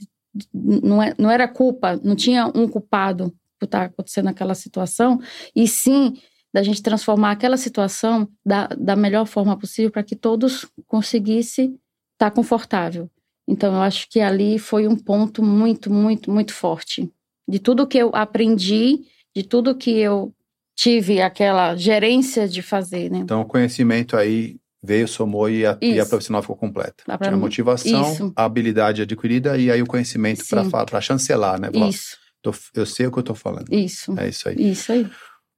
não, é, não era culpa, não tinha um culpado por estar acontecendo aquela situação, e sim da gente transformar aquela situação da, da melhor forma possível para que todos conseguissem estar confortável. Então, eu acho que ali foi um ponto muito, muito, muito forte. De tudo que eu aprendi, de tudo que eu tive aquela gerência de fazer, né? Então, o conhecimento aí veio, somou e a, e a profissional ficou completa. Tinha a motivação, Isso. a habilidade adquirida e aí o conhecimento para chancelar, né? Isso. Tô, eu sei o que eu estou falando. Isso. É isso aí. Isso aí.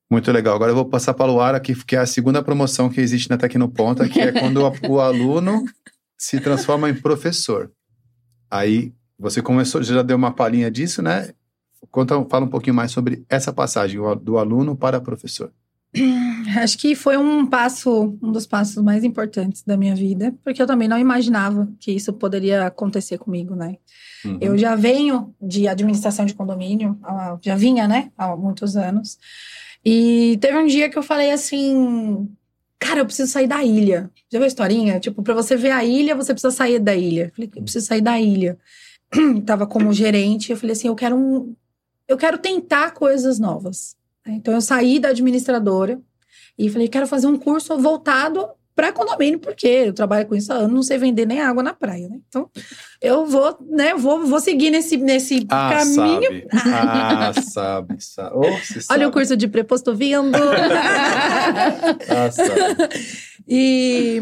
Muito legal. Agora eu vou passar para o Luara, que, que é a segunda promoção que existe na Tecnoponta, que é quando o, o aluno se transforma em professor. Aí você começou, já deu uma palhinha disso, né? Conta, fala um pouquinho mais sobre essa passagem do aluno para professor. Acho que foi um passo, um dos passos mais importantes da minha vida, porque eu também não imaginava que isso poderia acontecer comigo, né? Uhum. Eu já venho de administração de condomínio, já vinha, né, há muitos anos. E teve um dia que eu falei assim, cara, eu preciso sair da ilha. Já viu a historinha? Tipo, para você ver a ilha, você precisa sair da ilha. Eu falei, eu preciso sair da ilha. Tava como gerente, eu falei assim, eu quero um, eu quero tentar coisas novas. Então eu saí da administradora e falei, quero fazer um curso voltado para condomínio, porque eu trabalho com isso há anos, não sei vender nem água na praia, né? Então, eu vou, né, vou, vou seguir nesse, nesse ah, caminho. Sabe. Ah, sabe, sabe. Oh, Olha sabe. o curso de preposto vindo. ah, sabe. E,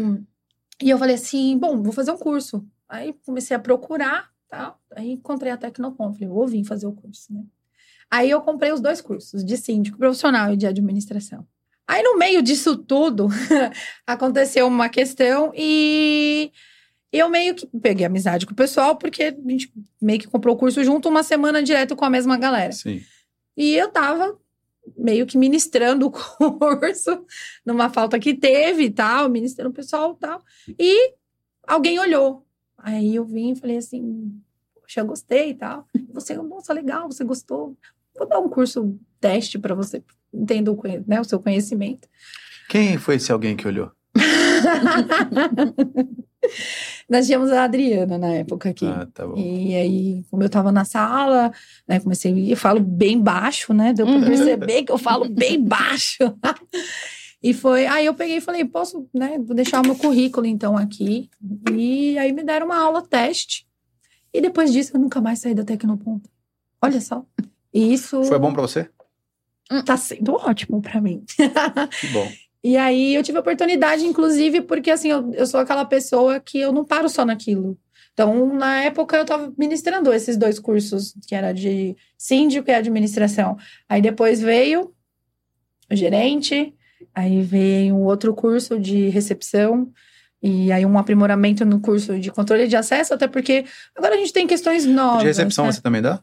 e eu falei assim, bom, vou fazer um curso. Aí comecei a procurar, tal. Aí encontrei a Tecnopom, falei, vou vir fazer o curso, né? Aí eu comprei os dois cursos, de síndico profissional e de administração. Aí no meio disso tudo, aconteceu uma questão e eu meio que peguei amizade com o pessoal, porque a gente meio que comprou o curso junto uma semana direto com a mesma galera. Sim. E eu tava meio que ministrando o curso, numa falta que teve e tal, ministrando o pessoal e tal. E alguém olhou. Aí eu vim e falei assim, poxa, eu gostei e tal. Você, nossa, legal, você gostou. Vou dar um curso teste para você entender o, né, o seu conhecimento. Quem foi esse alguém que olhou? Nós tínhamos a Adriana na época aqui. Ah, tá bom. E aí, como eu tava na sala, né, comecei a eu falo bem baixo, né? Deu pra uhum. perceber que eu falo bem baixo. e foi, aí eu peguei e falei, posso, né, vou deixar o meu currículo então aqui. E aí me deram uma aula teste. E depois disso eu nunca mais saí da Tecnoponta. Olha só. E isso Foi bom para você? Tá sendo ótimo para mim. Que bom. E aí eu tive a oportunidade, inclusive, porque assim, eu, eu sou aquela pessoa que eu não paro só naquilo. Então, na época, eu estava ministrando esses dois cursos, que era de síndico e administração. Aí depois veio o gerente, aí veio um outro curso de recepção, e aí um aprimoramento no curso de controle de acesso, até porque agora a gente tem questões novas. De recepção né? você também dá?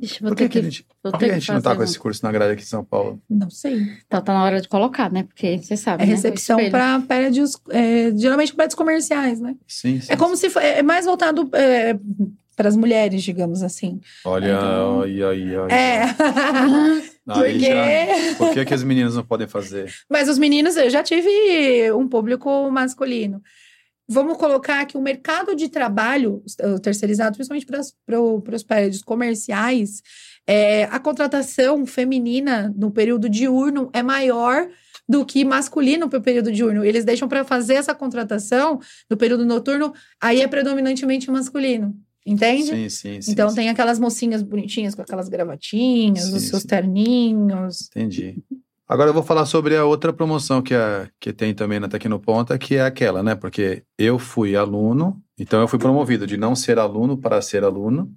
Ixi, por que, que, a gente, por que a gente não tá com esse curso na grade aqui em São Paulo? Não sei. Tá, tá na hora de colocar, né? Porque você sabe. É né? recepção para prédios, é, geralmente prédios comerciais, né? Sim, sim. É como sim. se é mais voltado é, para as mulheres, digamos assim. Olha, então, ai, ai, ai. É. Já, por que, que as meninas não podem fazer? Mas os meninos, eu já tive um público masculino vamos colocar que o mercado de trabalho terceirizado, principalmente para os prédios comerciais, é, a contratação feminina no período diurno é maior do que masculino para o período diurno. Eles deixam para fazer essa contratação no período noturno, aí é predominantemente masculino. Entende? Sim, sim, sim. Então sim. tem aquelas mocinhas bonitinhas com aquelas gravatinhas, sim, os seus sim. terninhos. Entendi. Agora eu vou falar sobre a outra promoção que, a, que tem também na Tecnoponta, que é aquela, né? Porque eu fui aluno, então eu fui promovido de não ser aluno para ser aluno.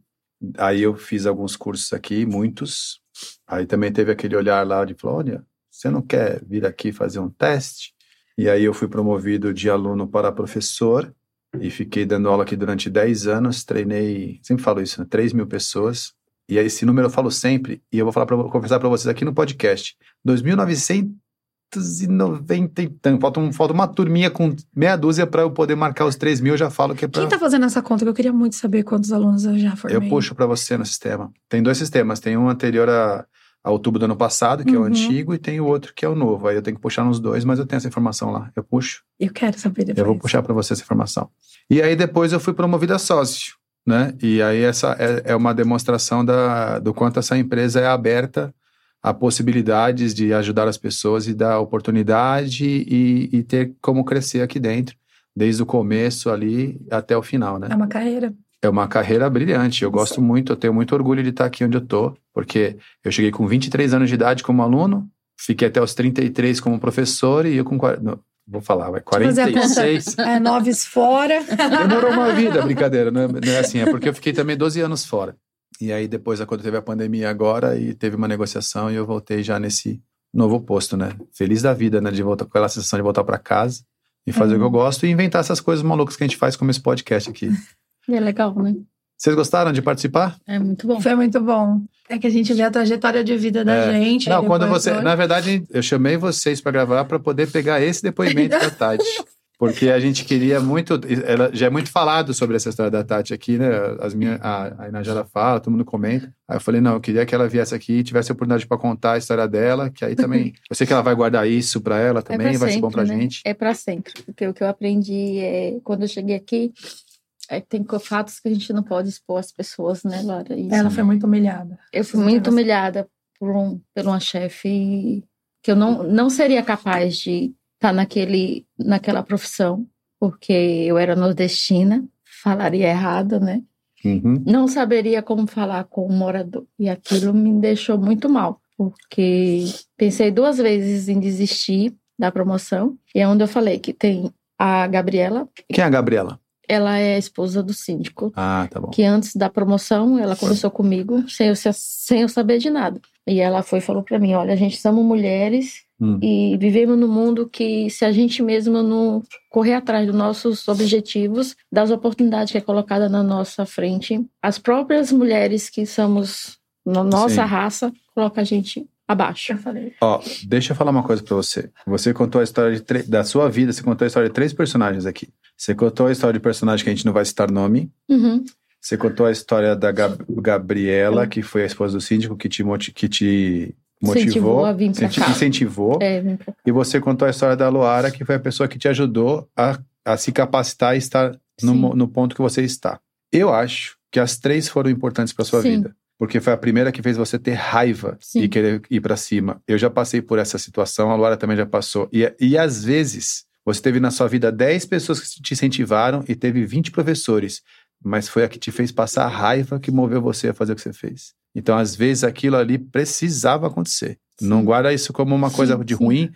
Aí eu fiz alguns cursos aqui, muitos. Aí também teve aquele olhar lá de falar, olha, você não quer vir aqui fazer um teste? E aí eu fui promovido de aluno para professor e fiquei dando aula aqui durante 10 anos, treinei, sempre falo isso, né? 3 mil pessoas. E esse número eu falo sempre, e eu vou falar pra, confessar para vocês aqui no podcast. 2.990 e tanto. Falta, um, falta uma turminha com meia dúzia para eu poder marcar os 3 mil. Eu já falo que é pra... Quem tá fazendo essa conta? Eu queria muito saber quantos alunos eu já formei. Eu puxo para você no sistema. Tem dois sistemas. Tem um anterior a, a outubro do ano passado, que é o Uhum. antigo, e tem o outro que é o novo. Aí eu tenho que puxar nos dois, mas eu tenho essa informação lá. Eu puxo, Eu quero saber depois. eu vou puxar para você essa informação. E aí depois eu fui promovido a sócio, né? E aí essa é, é uma demonstração da, do quanto essa empresa é aberta a possibilidades de ajudar as pessoas e dar oportunidade e, e ter como crescer aqui dentro, desde o começo ali até o final, né? É uma carreira. É uma carreira brilhante. Eu gosto muito, eu tenho muito orgulho de estar aqui onde eu tô, porque eu cheguei com 23 anos de idade como aluno, fiquei até os 33 como professor e eu com 40, não, vou falar, vai fazer a conta. 46. É, noves fora. Demorou uma vida, brincadeira, não é, não é assim, é porque eu fiquei também 12 anos fora. E aí depois, quando teve a pandemia agora, e teve uma negociação e eu voltei já nesse novo posto, né? Feliz da vida, né? De voltar com aquela sensação de voltar para casa e fazer o que eu gosto e inventar essas coisas malucas que a gente faz como esse podcast aqui. E é legal, né? Vocês gostaram de participar? É muito bom. Foi muito bom. É que a gente vê a trajetória de vida da É. gente. Não, quando você. olha. Na verdade, eu chamei vocês para gravar para poder pegar esse depoimento da Tati. Porque a gente queria muito. Ela já é muito falado sobre essa história da Tati aqui, né? As minhas, a, a Inajara fala, todo mundo comenta. Aí eu falei, não, eu queria que ela viesse aqui e tivesse a oportunidade para contar a história dela, que aí também. Eu sei que ela vai guardar isso para ela também, pra vai ser bom sempre, pra né? gente. É para sempre. Porque o que eu aprendi é quando eu cheguei aqui, é tem fatos que a gente não pode expor às pessoas, né, Laura? Isso. Ela foi muito humilhada. Eu fui muito humilhada por, um, por uma chefe que eu não, não seria capaz de estar naquele, naquela profissão, porque eu era nordestina, falaria errado, né? Uhum. Não saberia como falar com um morador. E aquilo me deixou muito mal, porque pensei duas vezes em desistir da promoção. E é onde eu falei que tem a Gabriela, Quem é a Gabriela? Ela é a esposa do síndico, Ah, tá bom. que antes da promoção ela conversou comigo sem eu, sem eu saber de nada. E ela foi e falou pra mim: olha, a gente somos mulheres Hum. e vivemos num mundo que, se a gente mesmo não correr atrás dos nossos objetivos, das oportunidades que é colocada na nossa frente, as próprias mulheres que somos na nossa Sim. raça coloca a gente abaixo. Eu falei. Ó, deixa eu falar uma coisa pra você. Você contou a história de tre- da sua vida, você contou a história de três personagens aqui. Você contou a história de personagem que a gente não vai citar nome. Uhum. Você contou a história da Gab- Gabriela, que foi a esposa do síndico, que te, moti- que te motivou, Incentivou a vir pra cá. incentivou. É, vem pra cá. E você contou a história da Luara, que foi a pessoa que te ajudou a, a se capacitar e estar no, Sim. no ponto que você está. Eu acho que as três foram importantes para sua Sim. vida. Porque foi a primeira que fez você ter raiva Sim. e querer ir para cima. Eu já passei por essa situação, a Luara também já passou. E, e às vezes, você teve na sua vida 10 pessoas que te incentivaram e teve 20 professores. Mas foi a que te fez passar a raiva que moveu você a fazer o que você fez. Então, às vezes, aquilo ali precisava acontecer. Não Sim. guarda isso como uma coisa Sim, de sim. ruim,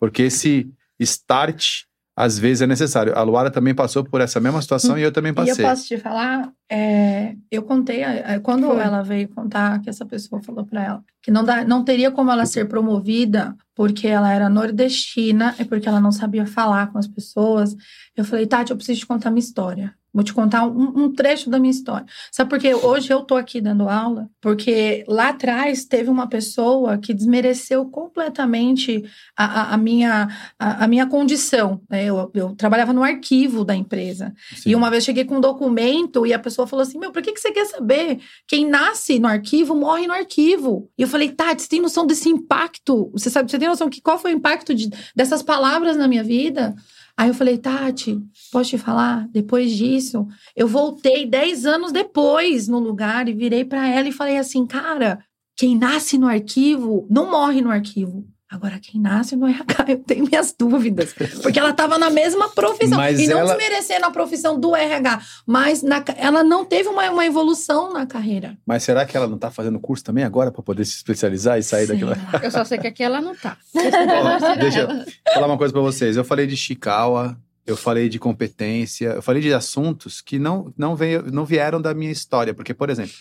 porque esse start, às vezes, é necessário. A Luara também passou por essa mesma situação e eu também E eu passei. posso te falar, é, eu contei, a- a- quando Foi. ela veio contar, que essa pessoa falou pra ela, que não, dá, não teria como ela ser promovida porque ela era nordestina e porque ela não sabia falar com as pessoas. Eu falei, Tati, eu preciso te contar minha história. Vou te contar um, um trecho da minha história. Sabe por quê? Hoje eu tô aqui dando aula, porque lá atrás teve uma pessoa que desmereceu completamente a, a- a minha, a, a minha condição. né? Eu, eu trabalhava no arquivo da empresa. Sim. E uma vez cheguei com um documento e a pessoa falou assim: Meu, por que, que você quer saber? Quem nasce no arquivo morre no arquivo. E eu falei, Tati, você tem noção desse impacto? Você sabe, você tem noção que qual foi o impacto de- dessas palavras na minha vida? Aí eu falei, Tati, posso te falar? Depois disso, eu voltei 10 anos depois no lugar e virei pra ela e falei assim, cara, quem nasce no arquivo não morre no arquivo. Agora, quem nasce no RH, eu tenho minhas dúvidas. Porque ela estava na mesma profissão. Mas e não ela- desmerecendo a profissão do RH. Mas na ela não teve uma, uma evolução na carreira. Mas será que ela não está fazendo curso também agora para poder se especializar e sair Sei daquilo? lá. Eu só sei que aqui ela não tá. Ó, deixa eu falar uma coisa para vocês. Eu falei de Chicawa, eu falei de competência, eu falei de assuntos que não, não, veio, não vieram da minha história. Porque, por exemplo,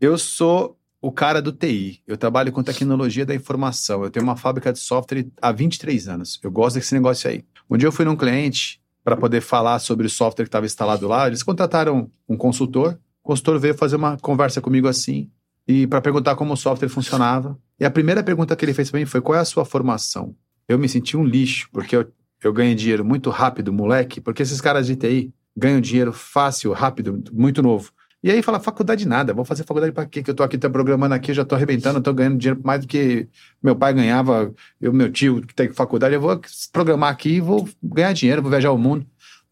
eu sou o cara do TI. Eu trabalho com tecnologia da informação. Eu tenho uma fábrica de software há 23 anos. Eu gosto desse negócio aí. Um dia eu fui num cliente para poder falar sobre o software que estava instalado lá. Eles contrataram um consultor. O consultor veio fazer uma conversa comigo assim e para perguntar como o software funcionava. E a primeira pergunta que ele fez para mim foi: qual é a sua formação? Eu me senti um lixo, porque eu, eu ganhei dinheiro muito rápido, moleque, porque esses caras de TI ganham dinheiro fácil, rápido, muito novo. E aí fala, faculdade nada, vou fazer faculdade para quê? Que eu tô aqui, tô programando aqui, já tô arrebentando, tô ganhando dinheiro mais do que meu pai ganhava, eu, meu tio que tem faculdade, eu vou programar aqui e vou ganhar dinheiro, vou viajar o mundo.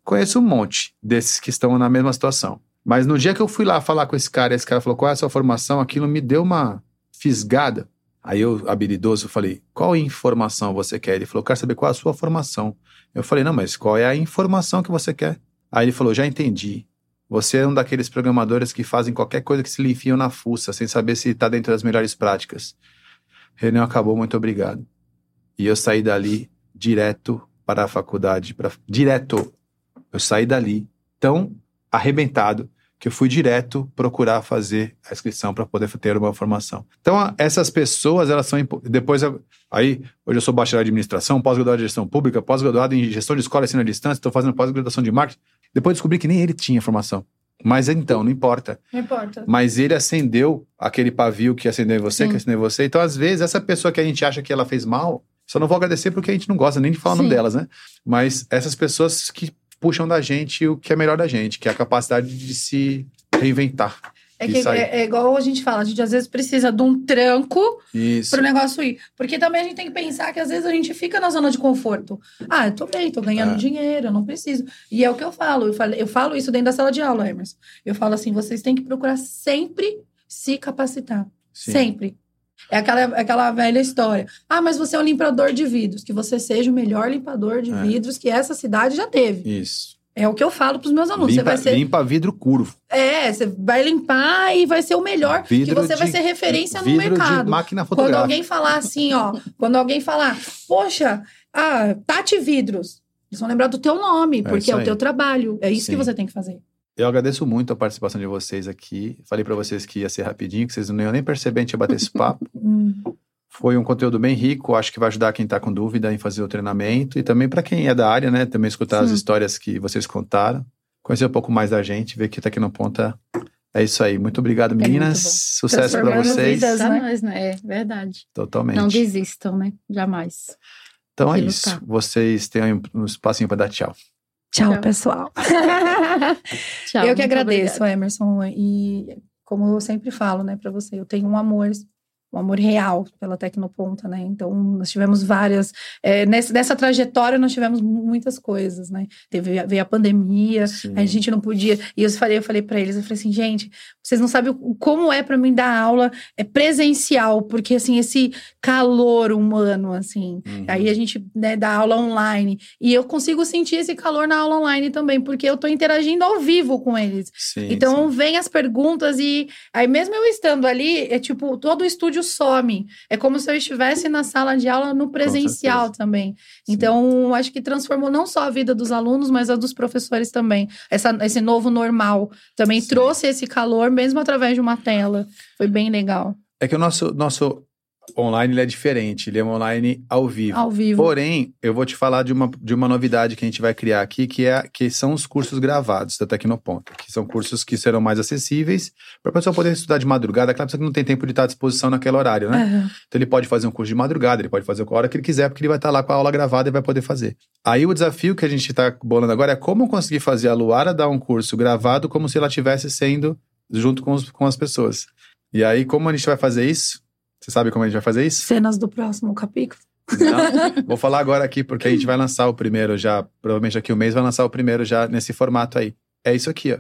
Conheço um monte desses que estão na mesma situação. Mas no dia que eu fui lá falar com esse cara, esse cara falou, qual é a sua formação? Aquilo me deu uma fisgada. Aí eu, habilidoso, falei, qual informação você quer? Ele falou, quero saber qual é a sua formação. Eu falei, não, mas qual é a informação que você quer? Aí ele falou, já entendi. Você é um daqueles programadores que fazem qualquer coisa que se lhe enfiam na fuça, sem saber se está dentro das melhores práticas. Reunião acabou, muito obrigado. E eu saí dali direto para a faculdade. Pra... Direto. Eu saí dali tão arrebentado que eu fui direto procurar fazer a inscrição para poder ter uma formação. Então, essas pessoas, elas são. Depois, aí, hoje eu sou bacharel de administração, pós-graduado em gestão pública, pós-graduado em gestão de escola e ensino à distância, estou fazendo pós-graduação de marketing. Depois descobri que nem ele tinha formação. Mas então, não importa. Não importa. Mas ele acendeu aquele pavio que acendeu em você, Sim. que acendeu em você. Então, às vezes, essa pessoa que a gente acha que ela fez mal, só não vou agradecer porque a gente não gosta nem de falar o nome delas, né? Mas essas pessoas que puxam da gente o que é melhor da gente, que é a capacidade de se reinventar. É que sai. é, é igual a gente fala, a gente às vezes precisa de um tranco Isso. pro negócio ir. Porque também a gente tem que pensar que às vezes a gente fica na zona de conforto. Ah, eu tô bem, tô ganhando É. dinheiro, eu não preciso. E é o que eu falo, eu falo, eu falo isso dentro da sala de aula, Emerson. Eu falo assim, vocês têm que procurar sempre se capacitar. Sim. Sempre. É aquela, aquela velha história. Ah, mas você é um limpador de vidros. Que você seja o melhor limpador de É. vidros que essa cidade já teve. Isso. É o que eu falo pros meus alunos. Limpa, você vai ser. limpa vidro curvo. É, você vai limpar e vai ser o melhor. Vidro que você vai de- ser referência no mercado. de máquina Quando fotográfica. alguém falar assim, ó, quando alguém falar, poxa, ah, Tati Vidros, eles vão lembrar do teu nome, porque isso é, o teu trabalho. É isso que Sim. você tem que fazer. Eu agradeço muito a participação de vocês aqui. Falei para vocês que ia ser rapidinho, que vocês não iam nem perceber, a gente ia bater esse papo. Foi um conteúdo bem rico, acho que vai ajudar quem está com dúvida em fazer o treinamento e também para quem é da área, né? Também escutar as Sim. histórias que vocês contaram, conhecer um pouco mais da gente, ver que Tecnoponta é isso aí. Muito obrigado, muito meninas. bom. Sucesso para vocês. vidas. Né? nós, né? É verdade. Totalmente. Não desistam, né? Jamais. então é isso. lutar. Vocês têm um, um espacinho para dar tchau. Tchau, Tchau. pessoal. Tchau. eu que muito agradeço, obrigada. Emerson. E como eu sempre falo, né, pra você, eu tenho um amor. Um amor real pela Tecnoponta, né? Então, nós tivemos várias. é, nessa, nessa trajetória, nós tivemos muitas coisas, né? Teve, veio a pandemia, Sim. A gente não podia. E eu falei, eu falei para eles, eu falei assim, gente, vocês não sabem como é para mim dar aula é presencial, porque assim esse calor humano, assim. Uhum. Aí a gente né, dá aula online e eu consigo sentir esse calor na aula online também, porque eu tô interagindo ao vivo com eles. Sim, Então sim. vem as perguntas e aí mesmo eu estando ali, é tipo, todo o estúdio some. É como se eu estivesse na sala de aula no presencial também. Sim. Então, acho que transformou não só a vida dos alunos, mas a dos professores também. Essa, esse novo normal também Sim. trouxe esse calor, mesmo através de uma tela. Foi bem legal. É que o nosso, nosso online ele é diferente, ele é um online ao vivo. Ao vivo. Porém, eu vou te falar de uma, de uma novidade que a gente vai criar aqui, que, é, que são os cursos gravados da Tecnoponta, que são cursos que serão mais acessíveis para a pessoa poder estudar de madrugada, aquela pessoa que não tem tempo de estar à disposição naquele horário, né? Aham. Então ele pode fazer um curso de madrugada, ele pode fazer a hora que ele quiser, porque ele vai estar lá com a aula gravada e vai poder fazer. Aí o desafio que a gente está bolando agora é como conseguir fazer a Luara dar um curso gravado como se ela estivesse sendo junto com, os- com as pessoas. E aí, como a gente vai fazer isso? Você sabe como a gente vai fazer isso? Cenas do próximo capítulo. Não, vou falar agora aqui, porque a gente vai lançar o primeiro já, provavelmente daqui um mês vai lançar o primeiro já nesse formato aí. É isso aqui, ó.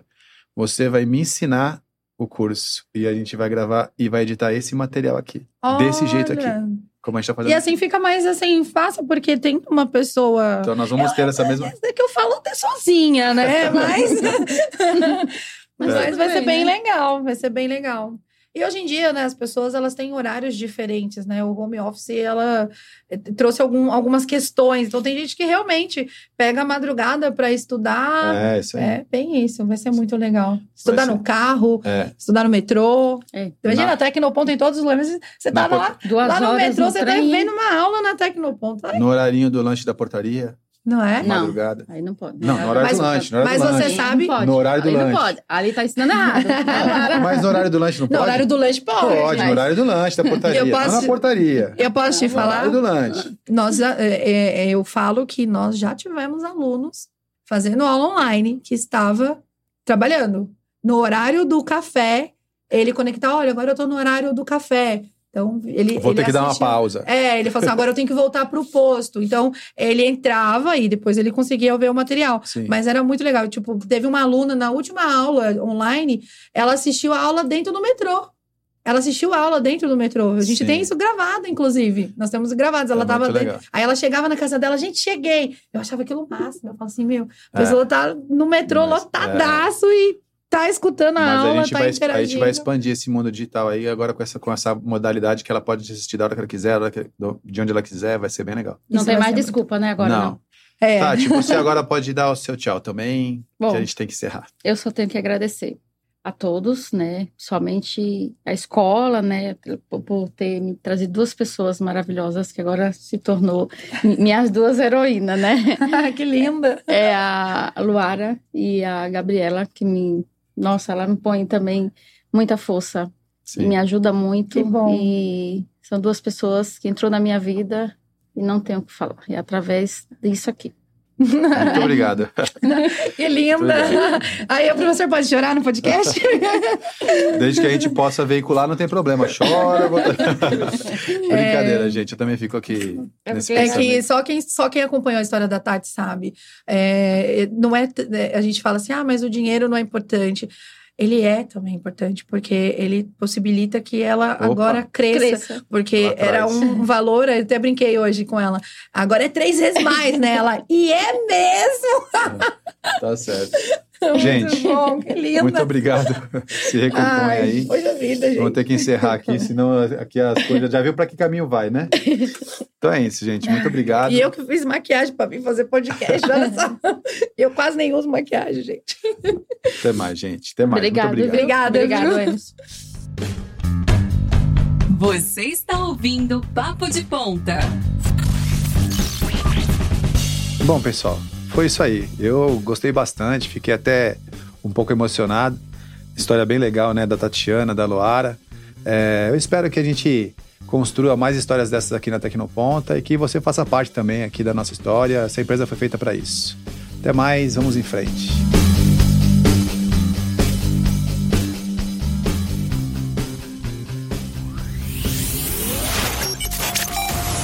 Você vai me ensinar o curso e a gente vai gravar e vai editar esse material aqui. Desse jeito aqui. Olha. Como a gente tá fazendo. E assim fica mais assim, fácil, porque tem uma pessoa. Então nós vamos ter essa mesma. É que eu falo até sozinha, né? Mas, mas É. vai ser bem legal, vai ser bem legal. E hoje em dia, né, as pessoas elas têm horários diferentes, né? O home office ela eh, trouxe algum, algumas questões. Então tem gente que realmente pega a madrugada para estudar. É, isso aí. É bem isso, vai ser muito legal. Estudar no carro, É. estudar no metrô. É. Imagina, Na- a Tecnoponto em todos os lugares. Você Na tava lá, Duas lá no horas metrô, no você tá trem. vendo uma aula na Tecnoponto. Ai, No horarinho do lanche da portaria, Não é? Não. madrugada. Aí não pode. Não, no horário Mas- do lanche. No horário mas do você lanche. sabe- Não pode. No horário do Ali lanche. não pode. Ali tá ensinando errado. Mas no horário do lanche não No pode? horário do lanche pode. Pode, no mas- horário do lanche da portaria. Eu Não posso- na portaria. Eu posso te No falar? horário do lanche. Nós já- é, é, eu falo que nós já tivemos alunos fazendo aula online que estava trabalhando. no horário do café, ele conectar, olha, agora eu tô no horário do café. Então, ele. Vou ele ter que dar uma pausa. É, ele falou assim: agora eu tenho que voltar pro posto. Então, ele entrava e depois ele conseguia ver o material. Sim. Mas era muito legal. Tipo, teve uma aluna na última aula online, ela assistiu a aula dentro do metrô. Ela assistiu a aula dentro do metrô. A gente Sim. tem isso gravado, incravado. Nós temos gravados. Ela É tava dentro. Aí ela chegava na casa dela, gente, cheguei. Eu achava aquilo máximo. Eu falava assim, meu, a É. pessoa tá no metrô Mas, lotadaço e tá escutando a Mas aula, a gente, tá vai, a interagindo. gente vai expandir esse mundo digital aí agora com essa, com essa modalidade que ela pode assistir da hora que ela quiser, de onde ela quiser, vai ser bem legal. Não Isso tem mais desculpa, né, agora não. É. Tati, você agora pode dar o seu tchau também, Bom. que a gente tem que encerrar. Eu só tenho que agradecer a todos, né? Somente a escola, né? Por, ter me trazido duas pessoas maravilhosas que agora se tornou mi- minhas duas heroínas, né? que linda. É a Luara e a Gabriela que me, nossa, ela me põe também muita força e Sim. me ajuda muito. Que bom. E são duas pessoas que entrou na minha vida e não tenho o que falar. E através disso aqui. Muito obrigado. Que linda. Aí o professor pode chorar no podcast? Desde que a gente possa veicular, não tem problema. Chora. bota- Brincadeira, gente. Eu também fico aqui É É que só quem, só quem acompanhou a história da Tati sabe. É, não é, é, a gente fala assim, ah, mas o dinheiro não é importante. Ele é também importante, porque ele possibilita que ela Opa. agora cresça. Cresça. Porque era um valor, eu até brinquei hoje com ela. Agora é três vezes mais, né? Ela, e é mesmo! Tá certo. Muito Gente, bom, que linda! Muito obrigado. Se recompõe Ai, aí. Poxa vida, gente. Vamos ter que encerrar aqui, senão aqui as coisas já viu para que caminho vai, né? Então é isso, gente. Muito obrigado. E eu que fiz maquiagem pra vir fazer podcast, olha só. Eu quase nem uso maquiagem, gente. Até mais, gente. Até mais. Obrigada, Muito obrigado. Obrigado? Emerson. Você está ouvindo Papo de Ponta. Bom, pessoal, foi isso aí. Eu gostei bastante, fiquei até um pouco emocionado. História bem legal, né? Da Tatiana, da Luara. É, eu espero que a gente construa mais histórias dessas aqui na Tecnoponta e que você faça parte também aqui da nossa história. Essa empresa foi feita para isso. Até mais, vamos em frente.